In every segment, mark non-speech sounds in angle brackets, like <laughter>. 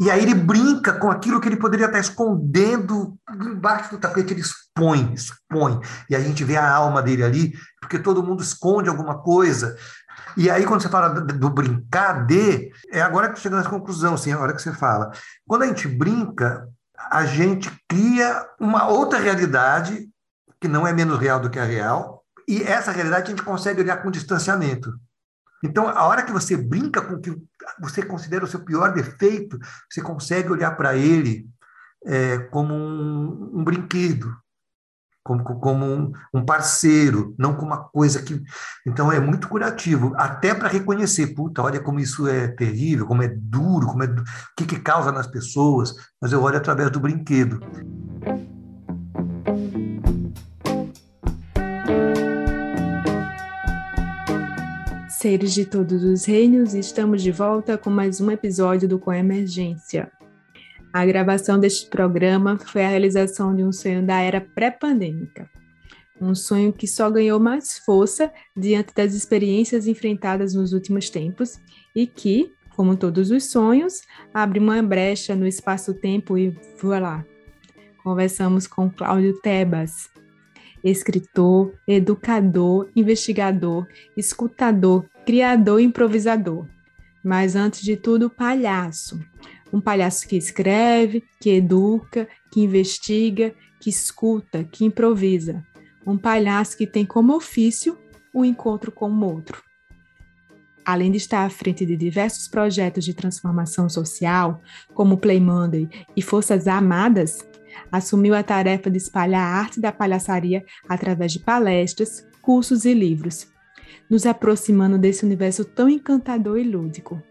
E aí ele brinca com aquilo que ele poderia estar escondendo embaixo do tapete, ele expõe, expõe. E a gente vê a alma dele ali, porque todo mundo esconde alguma coisa. E aí, quando você fala do, brincar de, é agora que chega nessa conclusão, assim, a hora que você fala. Quando a gente brinca, a gente cria uma outra realidade que não é menos real do que a real, e essa realidade a gente consegue olhar com distanciamento. Então, a hora que você brinca com o que você considera o seu pior defeito, você consegue olhar para ele é, como um, um, brinquedo, como, como um, um, parceiro, não como uma coisa que. Então, é muito curativo, até para reconhecer, puta, olha como isso é terrível, como é duro, como é, o que, que causa nas pessoas, mas eu olho através do brinquedo. Seres de todos os reinos, estamos de volta com mais um episódio do Com Emergência. A gravação deste programa foi a realização de um sonho da era pré-pandêmica. Um sonho que só ganhou mais força diante das experiências enfrentadas nos últimos tempos e que, como todos os sonhos, abre uma brecha no espaço-tempo e voilà. Conversamos com Cláudio Tebas, escritor, educador, investigador, escutador, criador improvisador. Mas antes de tudo, palhaço. Um palhaço que escreve, que educa, que investiga, que escuta, que improvisa. Um palhaço que tem como ofício o um encontro com o outro. Além de estar à frente de diversos projetos de transformação social, como Play Monday e Forças Amadas, assumiu a tarefa de espalhar a arte da palhaçaria através de palestras, cursos e livros, nos aproximando desse universo tão encantador e lúdico.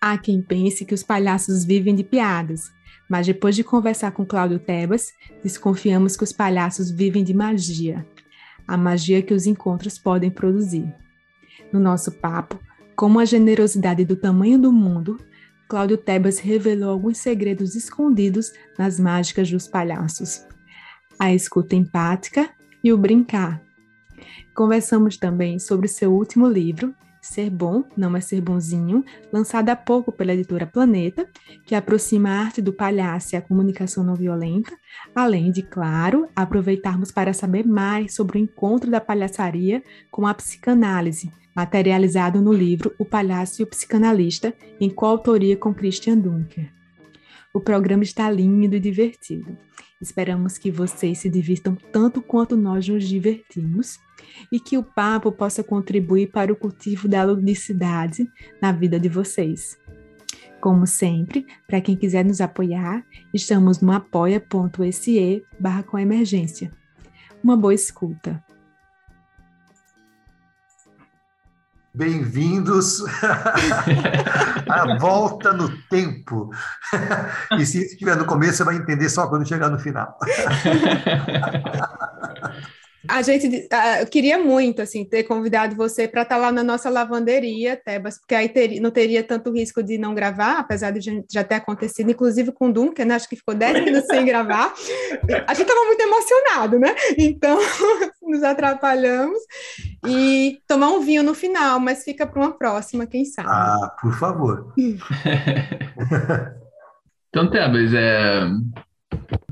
Há quem pense que os palhaços vivem de piadas, mas depois de conversar com Cláudio Tebas, desconfiamos que os palhaços vivem de magia, a magia que os encontros podem produzir. No nosso papo, como a generosidade do tamanho do mundo Cláudio Tebas revelou alguns segredos escondidos nas mágicas dos palhaços. A escuta empática e o brincar. Conversamos também sobre seu último livro, Ser Bom, Não É Ser Bonzinho, lançado há pouco pela editora Planeta, que aproxima a arte do palhaço e a comunicação não violenta, além de, claro, aproveitarmos para saber mais sobre o encontro da palhaçaria com a psicanálise, materializado no livro O Palhaço e o Psicanalista, em coautoria com Christian Dunker. O programa está lindo e divertido. Esperamos que vocês se divirtam tanto quanto nós nos divertimos e que o papo possa contribuir para o cultivo da ludicidade na vida de vocês. Como sempre, para quem quiser nos apoiar, estamos no apoia.se barra com emergência. Uma boa escuta. Bem-vindos <laughs> à volta no tempo. E se estiver no começo, você vai entender só quando chegar no final. <laughs> A gente uh, queria muito assim ter convidado você para estar tá lá na nossa lavanderia, Tebas, porque aí ter, não teria tanto risco de não gravar, apesar de já ter acontecido, inclusive com o Duncan, né? acho que ficou 10 minutos sem gravar. A gente estava muito emocionado, né? Então <laughs> nos atrapalhamos e tomar um vinho no final, mas fica para uma próxima, quem sabe. Ah, por favor. <laughs> então, Tebas, é...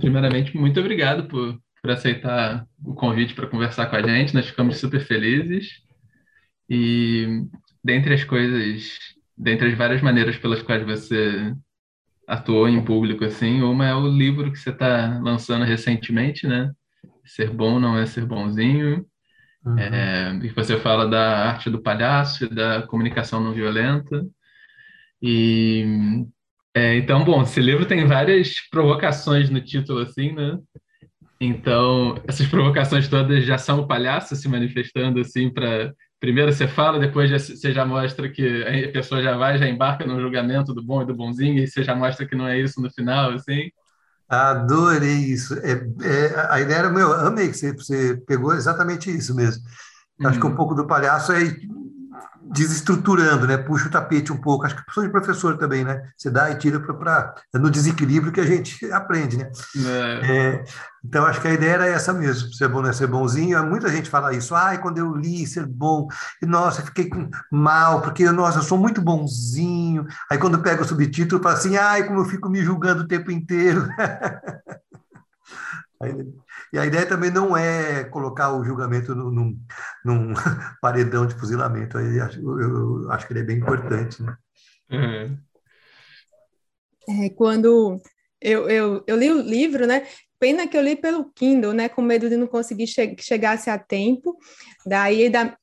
primeiramente, muito obrigado por por aceitar o convite para conversar com a gente. Nós ficamos super felizes. E dentre as coisas, dentre as várias maneiras pelas quais você atuou em público, assim, uma é o livro que você está lançando recentemente, né? Ser bom não é ser bonzinho. Uhum. É, e você fala da arte do palhaço e da comunicação não violenta. E é, então, bom, esse livro tem várias provocações no título, assim, né? Então, essas provocações todas já são o palhaço se manifestando assim para primeiro você fala, depois já, você já mostra que a pessoa já vai, já embarca no julgamento do bom e do bonzinho e você já mostra que não é isso no final, assim. Adorei isso. É, é, a ideia era meu, amei que você, você pegou exatamente isso mesmo. Acho que um uhum. pouco do palhaço é desestruturando, né? Puxa o tapete um pouco. Acho que professor de professor também, né? Você dá e tira para é no desequilíbrio que a gente <laughs> aprende, né? É. É, então acho que a ideia era essa mesmo, ser bom, né? Ser bonzinho. Muita gente fala isso. Ai, quando eu li ser bom, nossa, fiquei mal porque nossa, eu sou muito bonzinho. Aí quando pega o subtítulo, fala assim, ai, como eu fico me julgando o tempo inteiro. <laughs> Aí, e a ideia também não é colocar o julgamento num, num, <laughs> paredão de fuzilamento. Eu, eu, acho que ele é bem importante. Né? Uhum. É, quando eu, eu, eu li o livro, né? Pena que eu li pelo Kindle, né? Com medo de não conseguir che chegasse a tempo. Daí, da,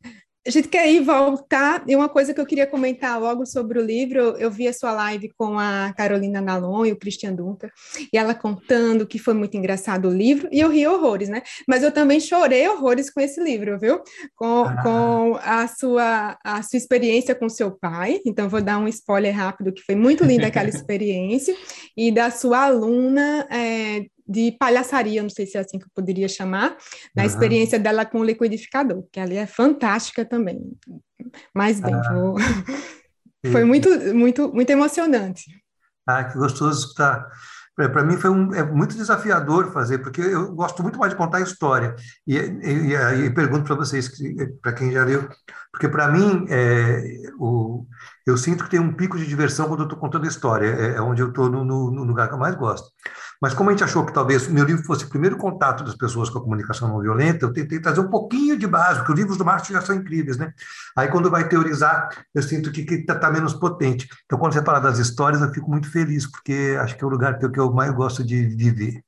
a gente quer ir voltar, e uma coisa que eu queria comentar logo sobre o livro, eu vi a sua live com a Carolina Nalon e o Christian Dunker, e ela contando que foi muito engraçado o livro, e eu ri horrores, né? Mas eu também chorei horrores com esse livro, viu? Com, ah. com a, sua, a sua experiência com seu pai, então vou dar um spoiler rápido, que foi muito linda aquela <laughs> experiência, e da sua aluna é, de palhaçaria, não sei se é assim que eu poderia chamar, da uhum. experiência dela com o liquidificador, que ali é fantástica também. Mas bem, ah. vou... <laughs> foi muito, muito, muito emocionante. Ah, que gostoso escutar. Para mim foi um, é muito desafiador fazer, porque eu gosto muito mais de contar história. E, e, e, e pergunto para vocês, para quem já leu, porque para mim é, o, eu sinto que tem um pico de diversão quando eu estou contando história, é, é onde eu estou no, no, no lugar que eu mais gosto. Mas como a gente achou que talvez o meu livro fosse o primeiro contato das pessoas com a comunicação não violenta, eu tentei trazer um pouquinho de base, porque os livros do Marx já são incríveis, né? Aí quando vai teorizar, eu sinto que está tá menos potente. Então, quando você fala das histórias, eu fico muito feliz, porque acho que é o lugar que eu, que eu mais gosto de, de ver.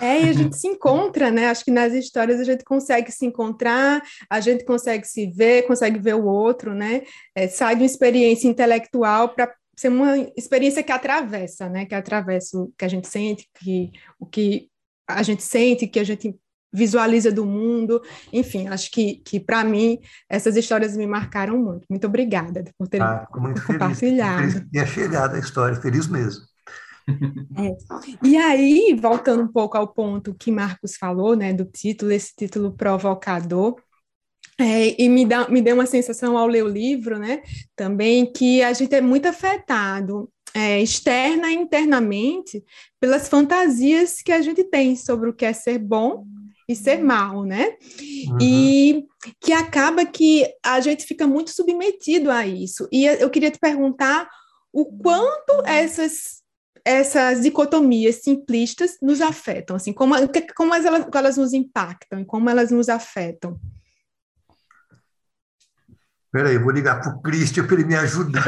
É, e a gente se encontra, né? Acho que nas histórias a gente consegue se encontrar, a gente consegue se ver, consegue ver o outro, né? É, sai de uma experiência intelectual para ser uma experiência que atravessa, né? Que atravessa o que a gente sente, que o que a gente sente, que a gente visualiza do mundo, enfim, acho que, que para mim essas histórias me marcaram muito. Muito obrigada por ter ah, compartilhado. Feliz. Tinha chegado a história, feliz mesmo. <laughs> É. E aí, voltando um pouco ao ponto que Marcos falou, né, do título, esse título provocador, é, e me, dá, me deu uma sensação ao ler o livro, né, também, que a gente é muito afetado é, externa e internamente pelas fantasias que a gente tem sobre o que é ser bom e ser mal, né? Uhum. E que acaba que a gente fica muito submetido a isso. E eu queria te perguntar o quanto essas essas dicotomias simplistas nos afetam, assim, como, como elas, como elas nos impactam e como elas nos afetam. Espera aí, vou ligar para o Cristian para ele me ajudar. <laughs>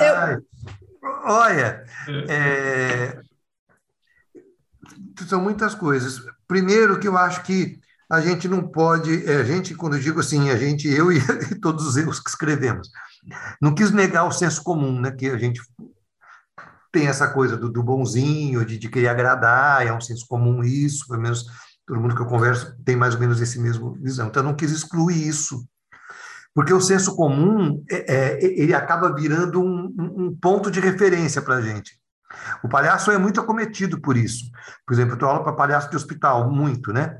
eu... olha, é... são muitas coisas. Primeiro que eu acho que a gente não pode, é, a gente, quando eu digo assim, a gente, eu <laughs> e, todos os erros que escrevemos, não quis negar o senso comum, né, que a gente tem essa coisa do, do bonzinho, de, de querer agradar, é um senso comum isso, pelo menos todo mundo que eu converso tem mais ou menos esse mesmo visão. Então, eu não quis excluir isso, porque o senso comum é, é, ele acaba virando um, um ponto de referência para a gente. O palhaço é muito acometido por isso. Por exemplo, eu dou aula para palhaço de hospital, muito, né?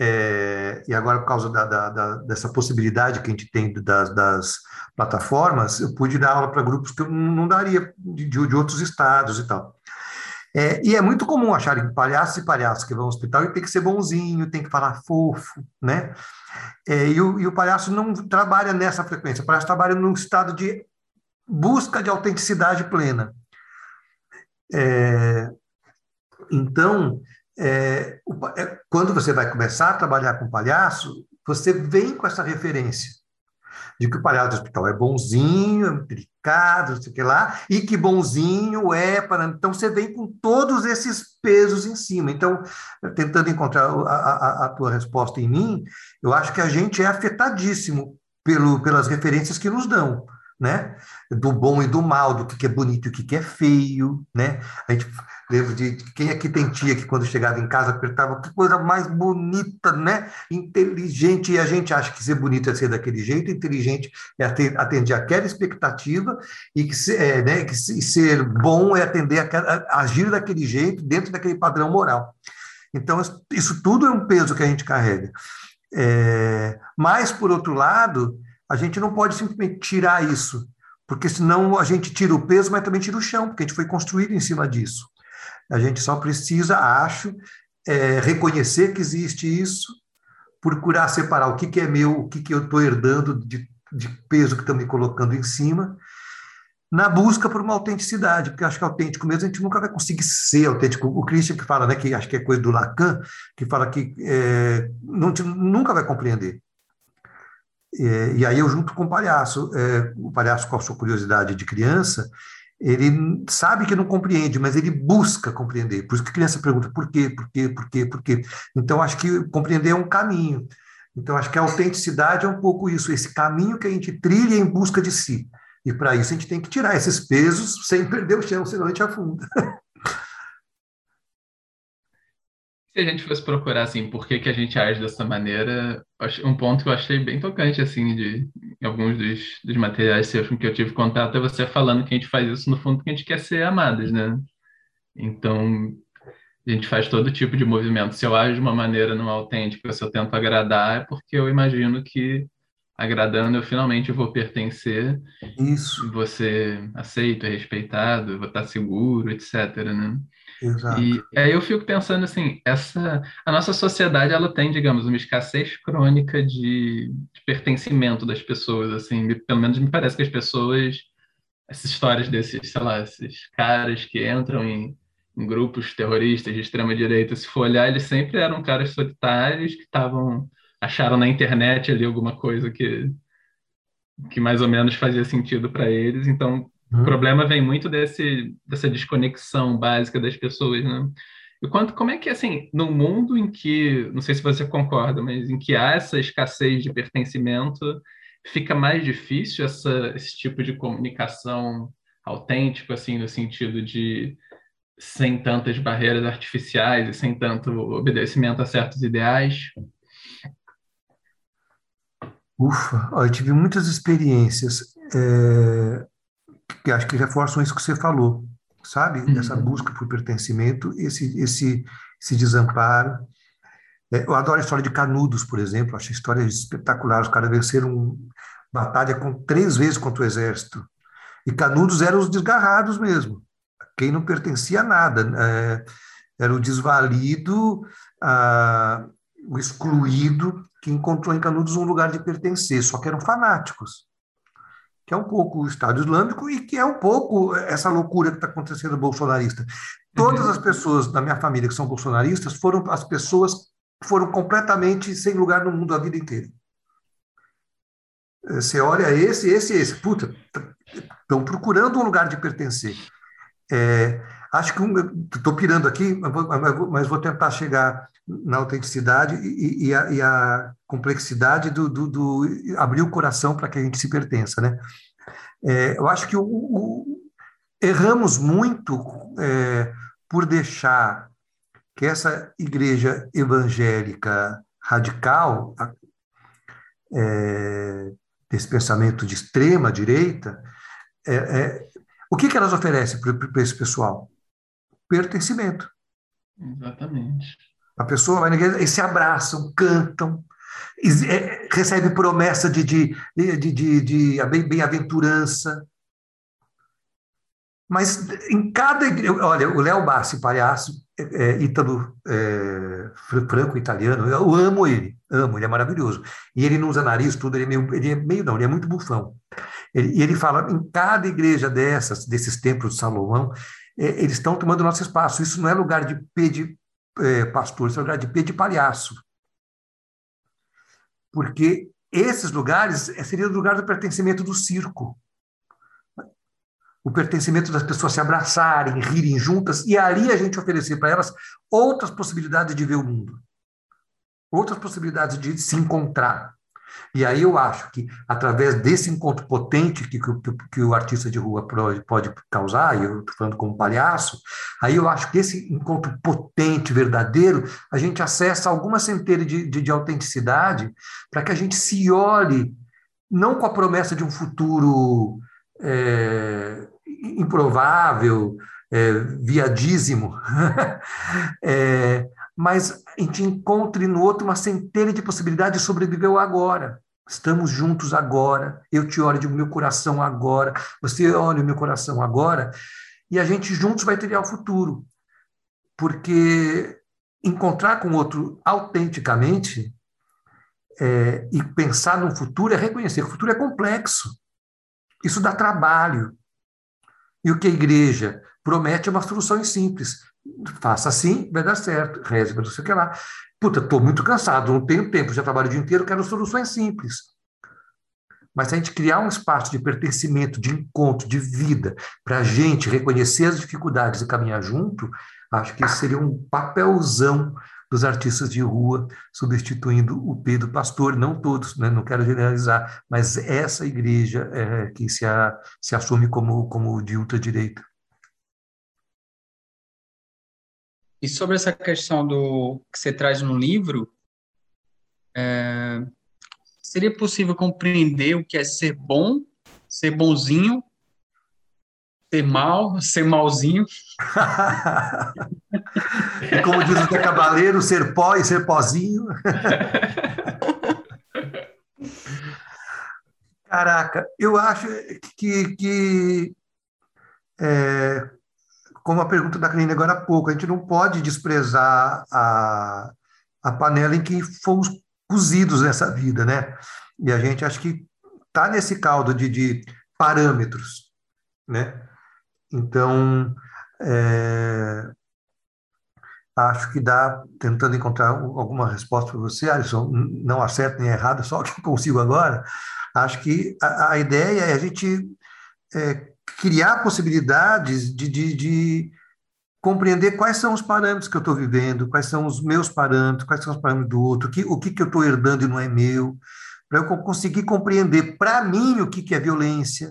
É, e agora, por causa da, da, da, dessa possibilidade que a gente tem das, das, plataformas, eu pude dar aula para grupos que eu não daria de, de outros estados e tal. É, e é muito comum acharem que palhaços e palhaços que vão ao hospital e tem que ser bonzinho, tem que falar fofo, né? É, e, o, e, o, palhaço não trabalha nessa frequência, o palhaço trabalha num estado de busca de autenticidade plena. É, então, é, é, quando você vai começar a trabalhar com palhaço, você vem com essa referência de que o palhaço hospital é bonzinho, é delicado, não sei o que lá, e que bonzinho é para. Então, você vem com todos esses pesos em cima. Então, tentando encontrar a, a, a tua resposta em mim, eu acho que a gente é afetadíssimo pelo, pelas referências que nos dão né? Do bom e do mal, do que é bonito e o que é feio, né? A gente lembra de quem aqui tem tia que quando chegava em casa apertava que coisa mais bonita, né? Inteligente, e a gente acha que ser bonito é ser daquele jeito, inteligente é atender aquela expectativa e que, ser, é, né, que ser bom é atender aquela, agir daquele jeito dentro daquele padrão moral. Então, isso tudo é um peso que a gente carrega. É, mas, por outro lado, a gente não pode simplesmente tirar isso, porque senão a gente tira o peso, mas também tira o chão, porque a gente foi construído em cima disso. A gente só precisa, acho, é, reconhecer que existe isso, procurar separar o que, que é meu, o que, que eu estou herdando de, de peso que estão me colocando em cima, na busca por uma autenticidade, porque acho que autêntico mesmo a gente nunca vai conseguir ser autêntico. O Christian que fala, né, que acho que é coisa do Lacan, que fala que é, não, nunca vai compreender. É, e aí eu junto com o palhaço, é, o palhaço com a sua curiosidade de criança, ele sabe que não compreende, mas ele busca compreender. Por isso que a criança pergunta por quê, por quê, por quê, por quê. Então acho que compreender é um caminho. Então acho que a autenticidade é um pouco isso, esse caminho que a gente trilha em busca de si. E para isso a gente tem que tirar esses pesos sem perder o chão, senão a gente afunda. <laughs> Se a gente fosse procurar assim, por que, que a gente age dessa maneira, um ponto que eu achei bem tocante assim de alguns dos, dos materiais seus com que eu tive contato é você falando que a gente faz isso no fundo porque a gente quer ser amadas, né? Então, a gente faz todo tipo de movimento. Se eu ajo de uma maneira não autêntica, se eu tento agradar, é porque eu imagino que agradando, eu finalmente vou pertencer. Isso. Ser aceito, respeitado, vou estar seguro, etc. Né? Exato. E aí eu fico pensando assim, essa, a nossa sociedade ela tem, digamos, uma escassez crônica de, de pertencimento das pessoas, assim, pelo menos me parece que as pessoas, essas histórias desses, sei lá, esses caras que entram em, em grupos terroristas de extrema direita, se for olhar, eles sempre eram caras solitários que estavam acharam na internet ali alguma coisa que, que mais ou menos fazia sentido para eles. Então, uhum. o problema vem muito desse, dessa desconexão básica das pessoas, né? E quanto, como é que, assim, no mundo em que, não sei se você concorda, mas em que há essa escassez de pertencimento, fica mais difícil essa, esse tipo de comunicação autêntico, assim, no sentido de sem tantas barreiras artificiais e sem tanto obedecimento a certos ideais? Ufa, eu tive muitas experiências é, que acho que reforçam isso que você falou, sabe? Uhum. Essa busca por pertencimento, esse, esse, esse desamparo. É, eu adoro a história de Canudos, por exemplo, acho a história espetacular. Os caras venceram batalha com três vezes contra o exército. E Canudos eram os desgarrados mesmo, quem não pertencia a nada. É, era o desvalido, a, o excluído, que encontrou em Canudos um lugar de pertencer, só que eram fanáticos, que é um pouco o Estado Islâmico e que é um pouco essa loucura que está acontecendo bolsonarista. Todas uhum. as pessoas da minha família que são bolsonaristas foram as pessoas que foram completamente sem lugar no mundo a vida inteira. Você olha esse, esse, esse, puta, estão procurando um lugar de pertencer. É, acho que estou pirando aqui, mas vou, tentar chegar na autenticidade e, e, a, e a, complexidade do, do, do, abrir o coração para que a gente se pertença, né? É, eu acho que o, o, erramos muito é, por deixar que essa igreja evangélica radical, é, desse pensamento de extrema direita, é, é, o que, que elas oferecem para esse pessoal? Pertencimento. Exatamente. A pessoa vai na igreja e se abraçam, cantam, é, recebe promessa de, de, de, de, de bem-aventurança. Mas em cada igreja, olha, o Léo Bassi, palhaço, é, é, ítalo, é, franco-italiano, eu amo ele, amo, ele é maravilhoso. E ele não usa nariz, tudo, ele é meio, ele é meio não, ele é muito bufão. Ele, e ele fala, em cada igreja dessas, desses templos de Salomão, eles estão tomando nosso espaço. Isso não é lugar de pé de é, pastor, isso é lugar de pé de palhaço. Porque esses lugares é, seria o lugar do pertencimento do circo. O pertencimento das pessoas se abraçarem, rirem juntas, e ali a gente oferecer para elas outras possibilidades de ver o mundo, outras possibilidades de se encontrar. E aí eu acho que, através desse encontro potente que, que, que o artista de rua pode, causar, e eu estou falando como palhaço, aí eu acho que esse encontro potente, verdadeiro, a gente acessa alguma centelha de, de, de autenticidade para que a gente se olhe, não com a promessa de um futuro é, improvável, é, viadíssimo, <laughs> é, mas a gente encontre no outro uma centelha de possibilidade de sobreviver ao agora. Estamos juntos agora, eu te olho de meu coração agora, você olha o meu coração agora, e a gente juntos vai trilhar o futuro. Porque encontrar com o outro autenticamente é, e pensar no futuro é reconhecer que o futuro é complexo. Isso dá trabalho. E o que a igreja promete é uma solução simples. Faça assim, vai dar certo. Reze para não sei o que lá. Puta, estou muito cansado, não tenho tempo, já trabalho o dia inteiro, quero soluções simples. Mas se a gente criar um espaço de pertencimento, de encontro, de vida, para a gente reconhecer as dificuldades e caminhar junto, acho que esse seria um papelzão dos artistas de rua, substituindo o Pedro Pastor, não todos, né? não quero generalizar, mas essa igreja é, que se, a, se assume como, como de ultradireita. E sobre essa questão do que você traz no livro, é, seria possível compreender o que é ser bom, ser bonzinho, ser mal, ser malzinho? <laughs> e como diz o Zé Cabaleiro, ser pó e ser pozinho. <laughs> Caraca, eu acho que, que é, como a pergunta da Karine agora há pouco, a gente não pode desprezar a, a panela em que fomos cozidos nessa vida, né? E a gente acho que está nesse caldo de, de parâmetros, né? Então, é, acho que dá, tentando encontrar alguma resposta para você, Alisson, não acerto nem errado, <laughs> só o que consigo agora, acho que a, a ideia é a gente é, criar possibilidades de, de, de compreender quais são os parâmetros que eu estou vivendo, quais são os meus parâmetros, quais são os parâmetros do outro, que, o que, que eu estou herdando e não é meu, para eu conseguir compreender para mim o que, que é violência,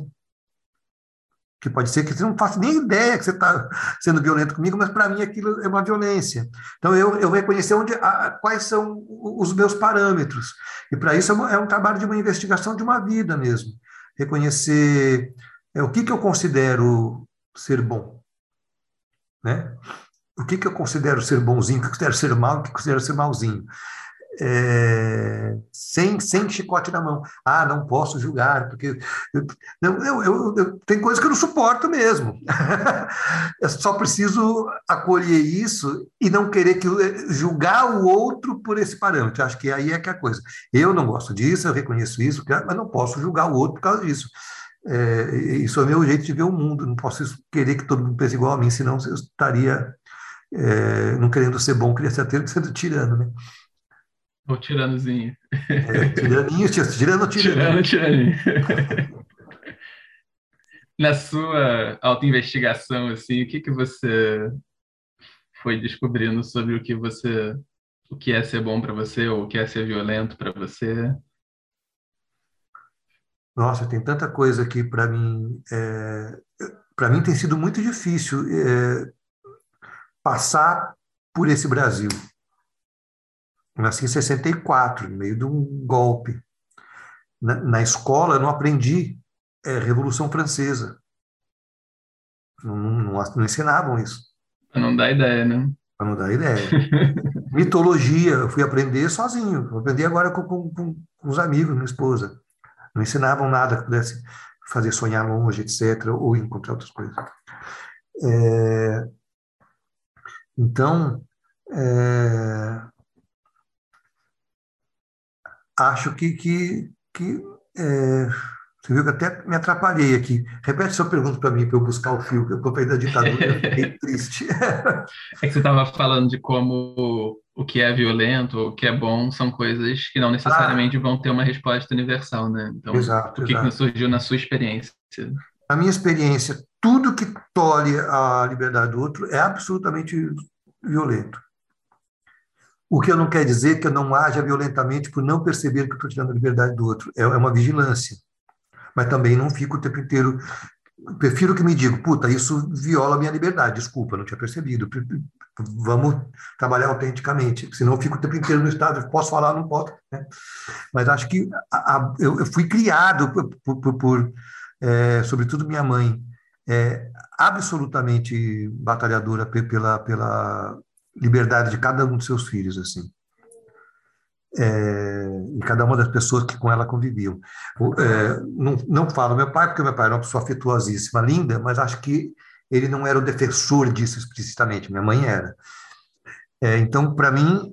que pode ser que você não faça nem ideia que você está sendo violento comigo, mas para mim aquilo é uma violência. Então eu, eu reconhecer onde, a, quais são os meus parâmetros. E para isso é, é um trabalho de uma investigação de uma vida mesmo. Reconhecer é o que, que eu considero ser bom? Né? O que, que eu considero ser bonzinho, o que eu considero ser mal, o que eu considero ser malzinho? É, sem, sem chicote na mão. Ah, não posso julgar, porque não, eu, eu, eu, tem coisas que eu não suporto mesmo. <laughs> eu só preciso acolher isso e não querer que julgar o outro por esse parâmetro. Acho que aí é que é a coisa. Eu não gosto disso, eu reconheço isso, mas não posso julgar o outro por causa disso. É, isso é meu jeito de ver o mundo. Não posso querer que todo mundo pense igual a mim, senão eu estaria é, não querendo ser bom, queria ser sendo tirano, né? O tiranozinho. É, tiraninho, tirano, tirano. Tirano, tiraninho. Na sua autoinvestigação, assim, o que que você foi descobrindo sobre o que você, o que é ser bom para você ou o que é ser violento para você? Nossa, tem tanta coisa aqui para mim. É, para mim tem sido muito difícil é, passar por esse Brasil. Nasci em 64, no meio de um golpe. Na, na escola não aprendi é, Revolução Francesa. Não, não, não ensinavam isso. Para não dar ideia, né? Para não dar ideia. <laughs> Mitologia, eu fui aprender sozinho. Eu aprendi agora com, com, com os amigos, minha esposa. Não ensinavam nada que pudesse fazer sonhar longe, etc., ou encontrar outras coisas. É, então, é, acho que, que, que é, você viu que até me atrapalhei aqui. Repete sua pergunta para mim, para eu buscar o fio, que eu comprei da ditadura, eu fiquei <laughs> triste. é que você estava falando de como o que é violento, o que é bom, são coisas que não necessariamente ah, vão ter uma resposta universal, né? Então, exato, o que, exato. que surgiu na sua experiência? Na minha experiência, tudo que tolhe a liberdade do outro é absolutamente violento. O que eu não quer dizer que eu não haja violentamente por não perceber que estou tirando a liberdade do outro. É, é uma vigilância mas também não fico o tempo inteiro. Prefiro que me diga, puta, isso viola a minha liberdade, desculpa, não tinha percebido. Vamos trabalhar autenticamente, senão eu fico o tempo inteiro no estado, posso falar, não posso. Né? Mas acho que a, a, eu, eu, fui criado por, por, por é, sobretudo minha mãe, é, absolutamente batalhadora pela, pela liberdade de cada um dos seus filhos, assim. É, e cada uma das pessoas que com ela conviviam. É, não, não falo meu pai, porque meu pai era uma pessoa afetuosíssima, linda, mas acho que ele não era o defensor disso explicitamente, minha mãe era. É, então, para mim,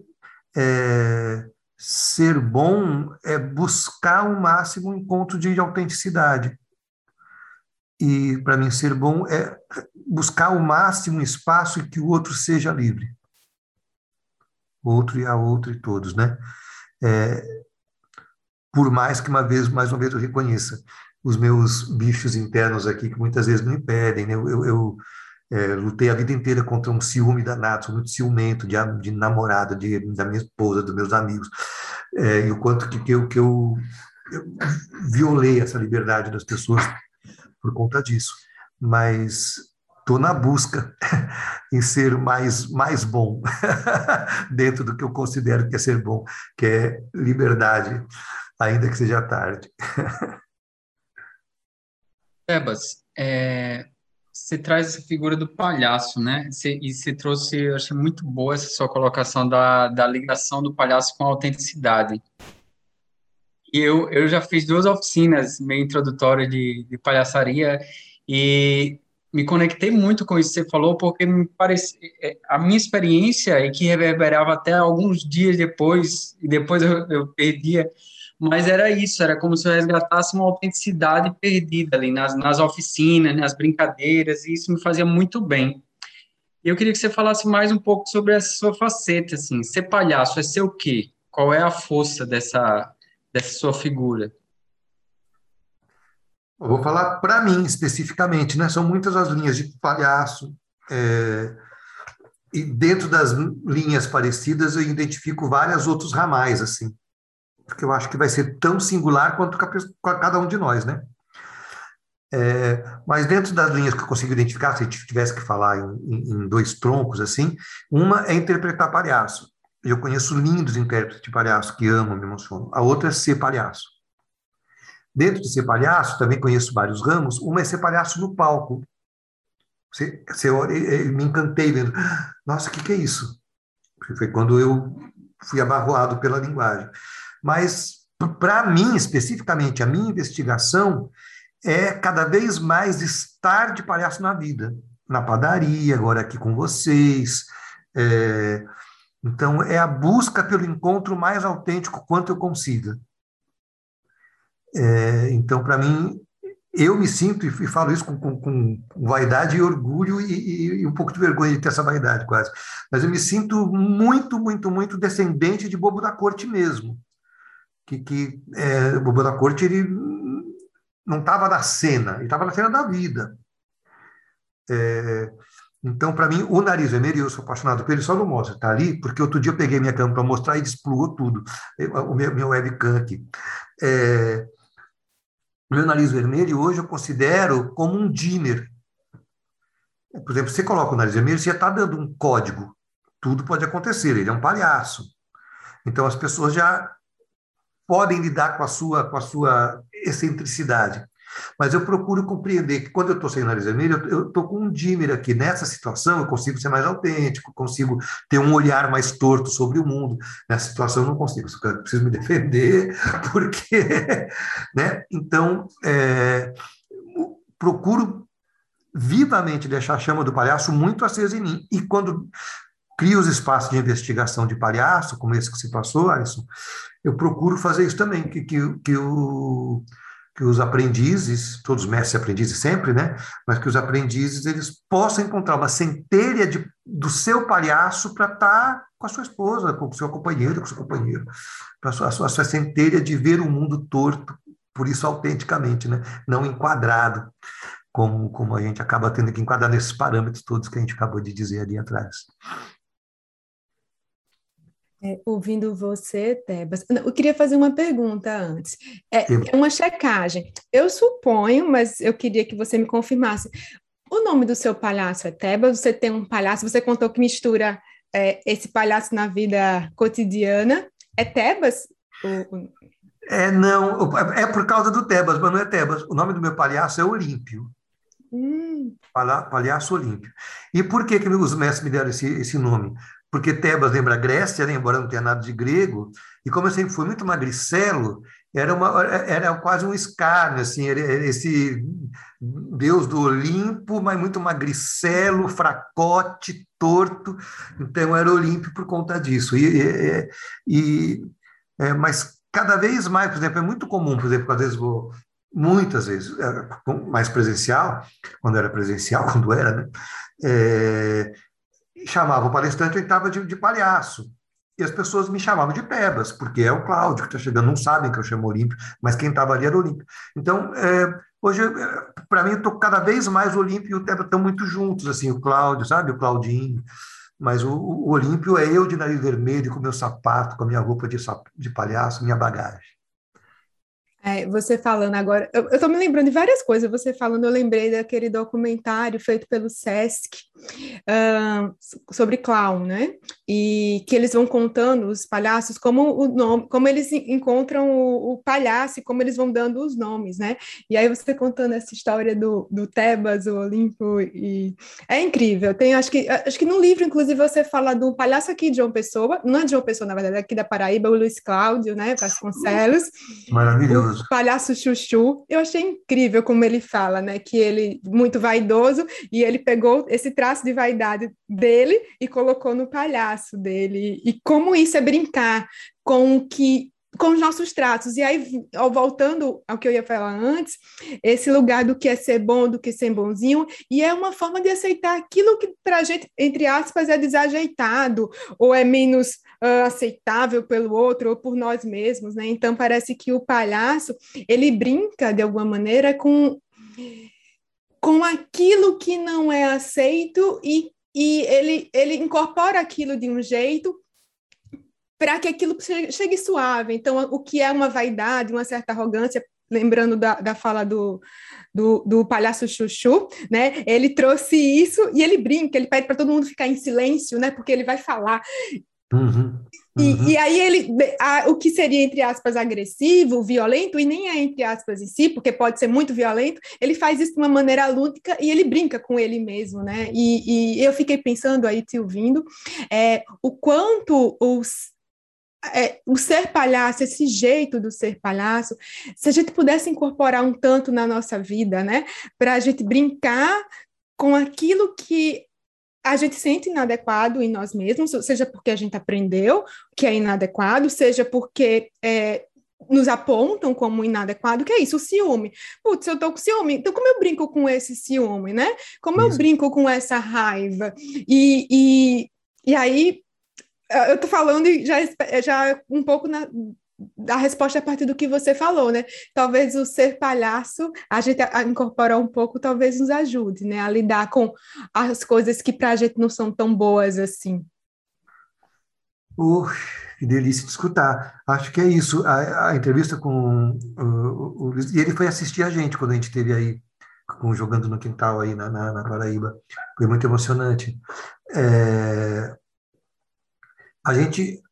é, ser bom é buscar o máximo encontro de autenticidade. E, para mim, ser bom é buscar o máximo espaço em que o outro seja livre. O outro e a outra e todos, né? É, por mais que uma vez, mais uma vez, eu reconheça os meus bichos internos aqui, que muitas vezes me impedem, né? Eu, eu, eu é, lutei a vida inteira contra um ciúme danado, sou muito ciumento de, de namorada, de, da minha esposa, dos meus amigos, é, e o quanto que, que, eu, que eu, eu violei essa liberdade das pessoas por conta disso. Mas estou na busca <laughs> em ser mais, mais bom, <laughs> dentro do que eu considero que é ser bom, que é liberdade, ainda que seja tarde. <laughs> Ebas, é, você traz essa figura do palhaço, né? Você, e você trouxe, eu achei muito boa essa sua colocação da, da ligação do palhaço com a autenticidade. E eu, eu já fiz duas oficinas meio introdutórias de, de palhaçaria e me conectei muito com isso que você falou, porque me parece é, a minha experiência é que reverberava até alguns dias depois, e depois eu, eu perdia, mas era isso, era como se eu resgatasse uma autenticidade perdida ali nas, nas oficinas, nas brincadeiras, e isso me fazia muito bem. Eu queria que você falasse mais um pouco sobre essa sua faceta, assim, ser palhaço é ser o quê? Qual é a força dessa, dessa sua figura? Eu vou falar para mim especificamente, né? São muitas as linhas de palhaço. É, e dentro das linhas parecidas eu identifico vários outros ramais, assim, porque eu acho que vai ser tão singular quanto cada um de nós, né? É, mas dentro das linhas que eu consigo identificar, se tivesse que falar em, em, dois troncos assim, uma é interpretar palhaço. Eu conheço lindos intérpretes de palhaço que amam, me emocionam. A outra é ser palhaço. Dentro de ser palhaço, também conheço vários ramos. Uma é ser palhaço no palco. Você, você, eu me encantei vendo. Nossa, o que, que é isso? Foi quando eu fui abarroado pela linguagem. Mas, para mim, especificamente, a minha investigação é cada vez mais estar de palhaço na vida. Na padaria, agora aqui com vocês. É... Então, é a busca pelo encontro mais autêntico quanto eu consiga. É, então, para mim, eu me sinto, e falo isso com, com, com vaidade e orgulho e, e, e, um pouco de vergonha de ter essa vaidade quase, mas eu me sinto muito, muito, muito descendente de Bobo da Corte mesmo. Que, que é, Bobo da Corte ele não estava na cena, ele estava na cena da vida. É, então, para mim, o nariz vermelho, eu sou apaixonado por ele, só não mostra, está ali, porque outro dia eu peguei minha câmera para mostrar e desplugou tudo, o meu, meu webcam aqui. É, meu nariz vermelho hoje eu considero como um dimmer. Por exemplo, você coloca o nariz vermelho, você está dando um código. Tudo pode acontecer, ele é um palhaço. Então as pessoas já podem lidar com a sua, com a sua excentricidade. Mas eu procuro compreender que quando eu estou sem nariz vermelho, eu estou com um dimmer aqui. Nessa situação, eu consigo ser mais autêntico, consigo ter um olhar mais torto sobre o mundo. Nessa situação, eu não consigo. Eu preciso me defender, <laughs> porque. Né? Então, é, procuro vivamente deixar a chama do palhaço muito acesa em mim. E quando crio os espaços de investigação de palhaço, como esse que se passou, Alisson, eu procuro fazer isso também, que, que, que o que os aprendizes, todos mestres e aprendizes sempre, né? Mas que os aprendizes eles possam encontrar uma centelha de, do seu palhaço para estar tá com a sua esposa, com o seu companheiro, com o seu companheiro, para a sua, a sua, centelha de ver o mundo torto, por isso autenticamente, né? Não enquadrado, como, como a gente acaba tendo que enquadrar nesses parâmetros todos que a gente acabou de dizer ali atrás. É, ouvindo você, Tebas, eu queria fazer uma pergunta antes. É, é, uma checagem. Eu suponho, mas eu queria que você me confirmasse. O nome do seu palhaço é Tebas? Você tem um palhaço? Você contou que mistura é, esse palhaço na vida cotidiana? É Tebas? É, não, é por causa do Tebas, mas não é Tebas. O nome do meu palhaço é Olímpio. Hum. Palhaço Olímpio. E por que, que os mestres me deram esse, esse nome? Porque Tebas lembra Grécia, né? embora não tenha nada de grego, e como eu sempre fui muito magricelo, era, uma, era quase um escárnio, assim, esse deus do Olimpo, mas muito magricelo, fracote, torto, então era Olimpo por conta disso. E, e, e é, mas cada vez mais, por exemplo, é muito comum, por exemplo, às vezes vou, muitas vezes, é, mais presencial, quando era presencial, <laughs> quando era, né? É, chamava o palestrante, eu estava de, de palhaço. E as pessoas me chamavam de Pebas, porque é o Cláudio que está chegando, não sabem que eu chamo Olímpio, mas quem estava ali era Olímpio. Então, é, hoje, é, para mim, eu estou cada vez mais o Olímpio e o Tebas estão muito juntos, assim, o Cláudio, sabe, o Claudinho. Mas o, o Olímpio é eu de nariz vermelho, com meu sapato, com a minha roupa de, de palhaço, minha bagagem. É, você falando agora, eu, estou me lembrando de várias coisas. Você falando, eu lembrei daquele documentário feito pelo Sesc uh, sobre clown, né? E que eles vão contando os palhaços como o nome, como eles encontram o, o, palhaço e como eles vão dando os nomes, né? E aí você contando essa história do, do Tebas, o Olimpo e é incrível. Tem, acho que acho que no livro, inclusive, você fala do palhaço aqui de João Pessoa, não é de João Pessoa, na verdade, é aqui da Paraíba, o Luiz Cláudio, né? Vasconcelos. Maravilhoso palhaço chuchu. Eu achei incrível como ele fala, né? Que ele muito vaidoso e ele pegou esse traço de vaidade dele e colocou no palhaço dele. E como isso é brincar com o que com os nossos tratos. E aí, voltando ao que eu ia falar antes, esse lugar do que é ser bom, do que ser bonzinho, e é uma forma de aceitar aquilo que para a gente, entre aspas, é desajeitado, ou é menos uh, aceitável pelo outro, ou por nós mesmos, né? Então, parece que o palhaço, ele brinca, de alguma maneira, com, com aquilo que não é aceito e, e ele, ele incorpora aquilo de um jeito para que aquilo chegue suave. Então, o que é uma vaidade, uma certa arrogância, lembrando da, da fala do, do, do, palhaço Chuchu, né? Ele trouxe isso e ele brinca, ele pede para todo mundo ficar em silêncio, né? Porque ele vai falar. Uhum. Uhum. E, e, aí ele, a, o que seria entre aspas agressivo, violento, e nem é entre aspas em si, porque pode ser muito violento, ele faz isso de uma maneira lúdica e ele brinca com ele mesmo, né? E, e eu fiquei pensando aí te ouvindo, é, o quanto os é, o ser palhaço, esse jeito do ser palhaço, se a gente pudesse incorporar um tanto na nossa vida, né, para a gente brincar com aquilo que a gente sente inadequado em nós mesmos, seja porque a gente aprendeu que é inadequado, seja porque é, nos apontam como inadequado, que é isso, o ciúme. Putz, eu tô com ciúme, então como eu brinco com esse ciúme, né? Como eu brinco com essa raiva? E, e, e aí eu tô falando já, já um pouco na, da resposta a partir do que você falou, né? Talvez o ser palhaço, a gente a incorporar um pouco, talvez nos ajude, né? A lidar com as coisas que para a gente não são tão boas assim. Uh, que delícia de escutar. Acho que é isso. A, a entrevista com o, o, E ele foi assistir a gente quando a gente esteve aí com, jogando no quintal aí na, na, na Paraíba. Foi muito emocionante. É, a gente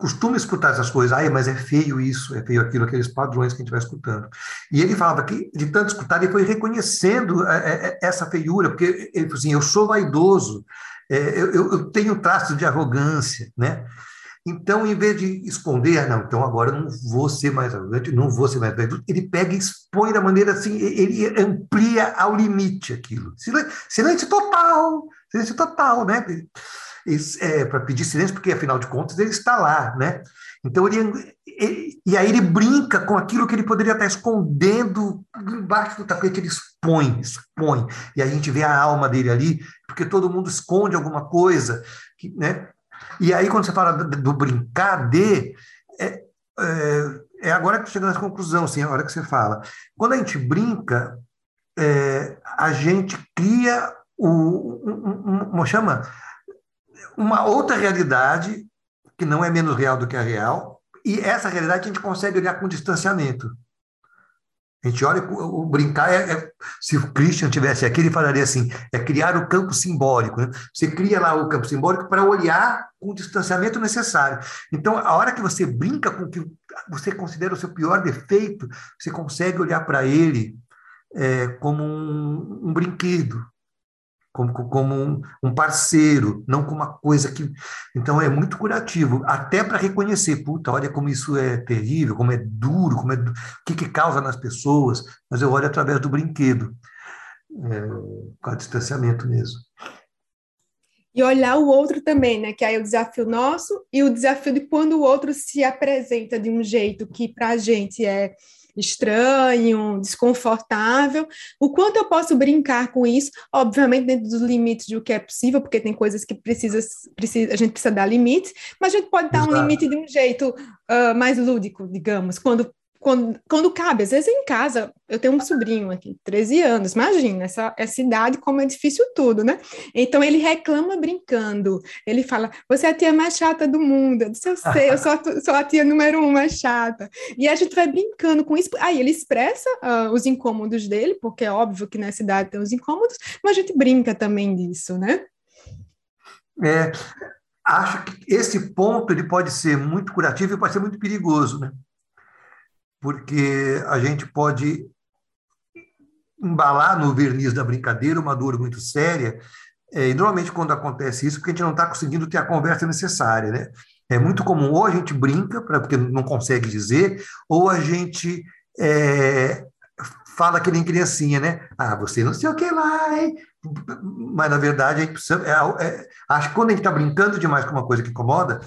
costuma escutar essas coisas, ai, mas é feio isso, é feio aquilo, aqueles padrões que a gente vai escutando. E ele falava que, de tanto escutar, ele foi reconhecendo é, é, é, essa feiura, porque ele falou assim, eu sou vaidoso, eu, eu tenho traços de arrogância, né? Então, em vez de esconder, não, então agora eu não vou ser mais arrogante, não vou ser mais vaidoso, ele pega e expõe da maneira assim, ele amplia ao limite aquilo. Silêncio total, silêncio total, né? É, para pedir silêncio, porque afinal de contas ele está lá, né? Então ele, ele, e aí ele brinca com aquilo que ele poderia estar escondendo embaixo do tapete, ele expõe, expõe. E a gente vê a alma dele ali, porque todo mundo esconde alguma coisa, né? E aí quando você fala do, do brincar de é, é, é, agora que chega na conclusão, assim, a hora que você fala. Quando a gente brinca, é, a gente cria o, um, um, um, chama uma outra realidade, que não é menos real do que a real, e essa realidade a gente consegue olhar com distanciamento. A gente olha, o, brincar é, é, Se o Christian tivesse aqui, ele falaria assim: é criar o campo simbólico. Né? Você cria lá o campo simbólico para olhar com o distanciamento necessário. Então, a hora que você brinca com o que você considera o seu pior defeito, você consegue olhar para ele é, como um, um brinquedo, como, como um, um, parceiro, não como uma coisa que. Então é muito curativo, até para reconhecer, puta, olha como isso é terrível, como é duro, como é, o que, que causa nas pessoas, mas eu olho através do brinquedo, é, com o distanciamento mesmo. E olhar o outro também, né? Que aí é o desafio nosso e o desafio de quando o outro se apresenta de um jeito que para a gente é estranho, desconfortável, o quanto eu posso brincar com isso, obviamente dentro dos limites do que é possível, porque tem coisas que precisa, precisa a gente precisa dar limites, mas a gente pode dar Exato. um limite de um jeito uh, mais lúdico, digamos, quando quando, quando cabe, às vezes em casa, eu tenho um sobrinho aqui, 13 anos, imagina, essa, essa idade, como é difícil tudo, né? Então ele reclama brincando, ele fala, você é a tia mais chata do mundo, eu disse, eu sei, eu sou a, sou a tia número um mais chata, e a gente vai brincando com isso, aí ele expressa uh, os incômodos dele, porque é óbvio que nessa idade tem os incômodos, mas a gente brinca também disso, né? É, acho que esse ponto ele pode ser muito curativo e pode ser muito perigoso, né? Porque a gente pode embalar no verniz da brincadeira uma dor muito séria, é, e normalmente quando acontece isso, porque a gente não está conseguindo ter a conversa necessária, né? É muito comum, ou a gente brinca, pra, porque não consegue dizer, ou a gente é, fala que nem criancinha, né? Ah, você não sei o que lá, hein? Mas, na verdade, a gente precisa, é, é, acho que quando a gente está brincando demais com uma coisa que incomoda,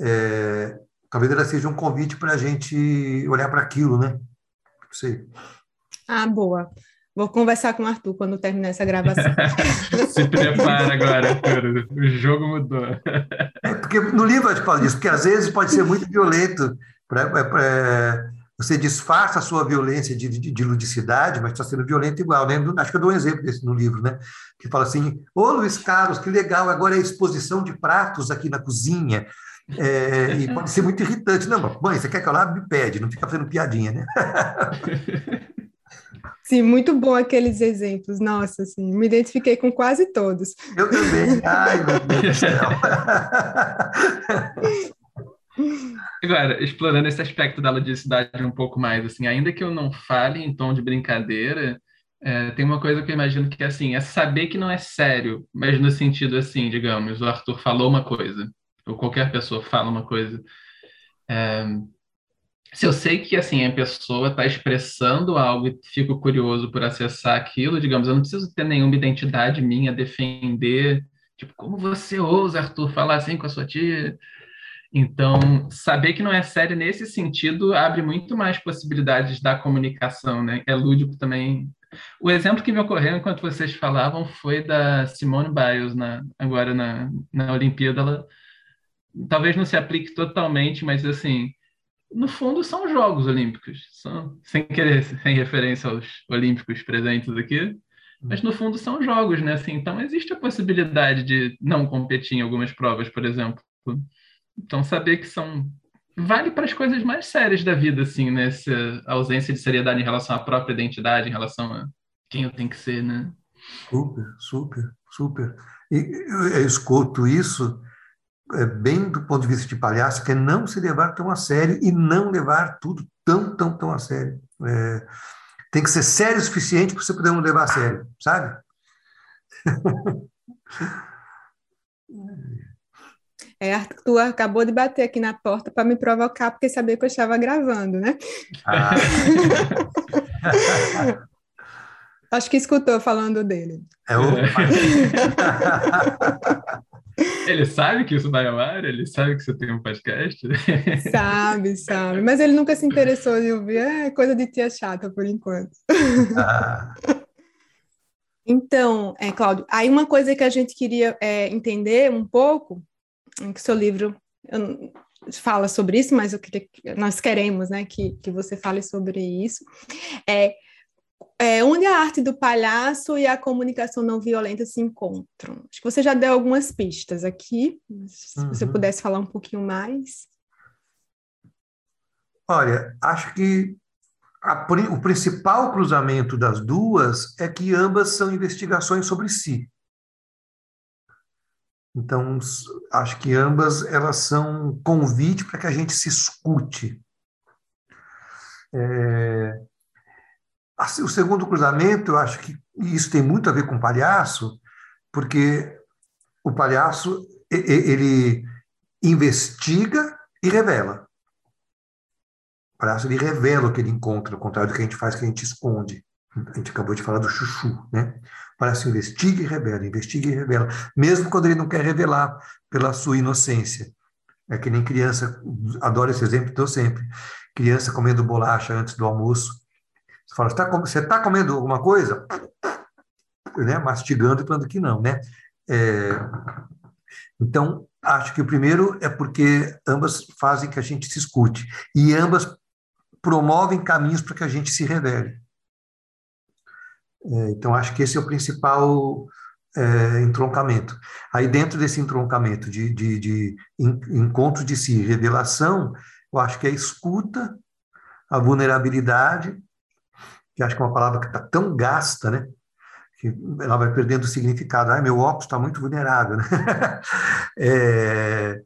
é, talvez ela seja um convite para a gente olhar para aquilo, né? Não sei. Ah, boa. Vou conversar com o Arthur quando terminar essa gravação. <laughs> Se prepara agora, Arthur. O jogo mudou. É porque no livro a gente fala disso, porque às vezes pode ser muito violento. Pra, pra, é, você disfarça a sua violência de, de, de ludicidade, mas está sendo violento igual. Né? Acho que eu dou um exemplo desse no livro, né? Que fala assim: Ô Luiz Carlos, que legal, agora é a exposição de pratos aqui na cozinha. É, e pode ser muito irritante. Não, mãe, você quer que eu lave? Me pede, não fica fazendo piadinha, né? <laughs> Sim, muito bom aqueles exemplos. Nossa, assim, me identifiquei com quase todos. Eu também. Ai, meu Deus do céu. <laughs> Agora, explorando esse aspecto da ludicidade um pouco mais, assim, ainda que eu não fale em tom de brincadeira, é, tem uma coisa que eu imagino que assim, é saber que não é sério, mas no sentido assim, digamos, o Arthur falou uma coisa, ou qualquer pessoa fala uma coisa. É, se eu sei que assim a pessoa está expressando algo e fico curioso por acessar aquilo, digamos, eu não preciso ter nenhuma identidade minha defender, tipo, como você ousa, Arthur, falar assim com a sua tia? Então, saber que não é sério nesse sentido abre muito mais possibilidades da comunicação, né? É lúdico também. O exemplo que me ocorreu enquanto vocês falavam foi da Simone Biles, na, agora na, na Olimpíada. Ela talvez não se aplique totalmente, mas assim, no fundo são Jogos Olímpicos, são, sem querer, <laughs> sem referência aos Olímpicos presentes aqui, mas no fundo são jogos, né? Assim, então existe a possibilidade de não competir em algumas provas, por exemplo. Então saber que são vale para as coisas mais sérias da vida, assim, né? Essa ausência de seriedade em relação à própria identidade, em relação a quem eu tenho que ser, né? Super, super, super. E eu escuto isso bem do ponto de vista de palhaço, que é não se levar tão a sério e não levar tudo tão, tão, tão a sério. É, tem que ser sério o suficiente para você poder não levar a sério, sabe? <laughs> É, Arthur acabou de bater aqui na porta para me provocar, porque sabia que eu estava gravando, né? Ah. <laughs> Acho que escutou falando dele. É o... <laughs> Ele sabe que isso vai ao ar? Ele sabe que você tem um podcast? <laughs> Sabe, sabe. Mas ele nunca se interessou em ouvir. É coisa de tia chata, por enquanto. Ah. <laughs> Então, é, Cláudio, aí uma coisa que a gente queria é, entender um pouco, que seu livro fala sobre isso, mas o que nós queremos né, que, que você fale sobre isso, é é, onde a arte do palhaço e a comunicação não violenta se encontram. Acho que você já deu algumas pistas aqui, se uhum. você pudesse falar um pouquinho mais. Olha, acho que a, o principal cruzamento das duas é que ambas são investigações sobre si. Então, acho que ambas elas são um convite para que a gente se escute. É, o segundo cruzamento, eu acho que isso tem muito a ver com palhaço, porque o palhaço ele investiga e revela. O palhaço ele revela o que ele encontra, ao contrário do que a gente faz, que a gente esconde. A gente acabou de falar do chuchu, né? O palhaço investiga e revela, investiga e revela, mesmo quando ele não quer revelar pela sua inocência. É que nem criança, adoro esse exemplo, estou sempre. Criança comendo bolacha antes do almoço. Você fala, você está tá comendo alguma coisa? Né? Mastigando e falando que não, né? É... Então, acho que o primeiro é porque ambas fazem que a gente se escute e ambas promovem caminhos para que a gente se revele. É, então, acho que esse é o principal é, entroncamento. Aí, dentro desse entroncamento de, de, de encontro de si, revelação, eu acho que é a escuta, a vulnerabilidade, que acho que é uma palavra que está tão gasta, né? Que ela vai perdendo o significado. Ai, meu óculos está muito vulnerável, né? <laughs> é,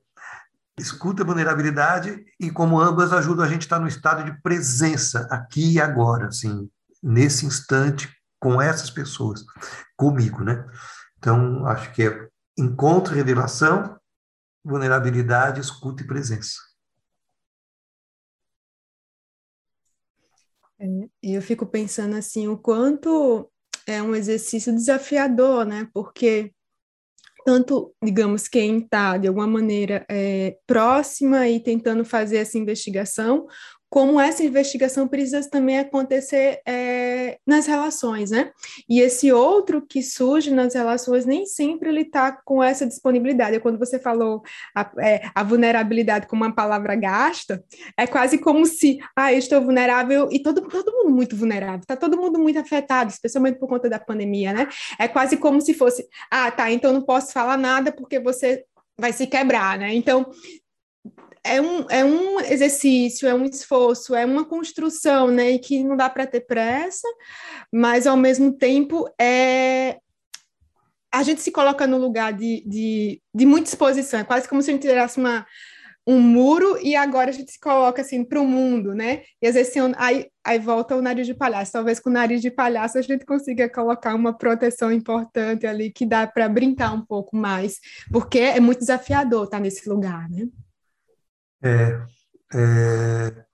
escuta, vulnerabilidade e como ambas ajudam a gente a estar no estado de presença aqui e agora, assim, nesse instante com essas pessoas, comigo, né? Então, acho que é encontro, revelação, vulnerabilidade, escuta e presença. E eu fico pensando assim, o quanto é um exercício desafiador, né? Porque tanto, digamos, quem está, de alguma maneira, é, próxima e tentando fazer essa investigação, como essa investigação precisa também acontecer é, nas relações, né? E esse outro que surge nas relações nem sempre ele está com essa disponibilidade. Quando você falou a, é, a, vulnerabilidade como uma palavra gasta, é quase como se, ah, eu estou vulnerável e todo, todo mundo muito vulnerável, está todo mundo muito afetado, especialmente por conta da pandemia, né? É quase como se fosse, ah, tá, então não posso falar nada porque você vai se quebrar, né? Então, é um, é um exercício, é um esforço, é uma construção, né? E que não dá para ter pressa, mas ao mesmo tempo é a gente se coloca no lugar de, de, de muita exposição, é quase como se a gente tivesse uma, um muro e agora a gente se coloca assim para o mundo, né? E às vezes assim, aí, aí volta o nariz de palhaço. Talvez com o nariz de palhaço a gente consiga colocar uma proteção importante ali que dá para brincar um pouco mais, porque é muito desafiador estar nesse lugar, né? É, é,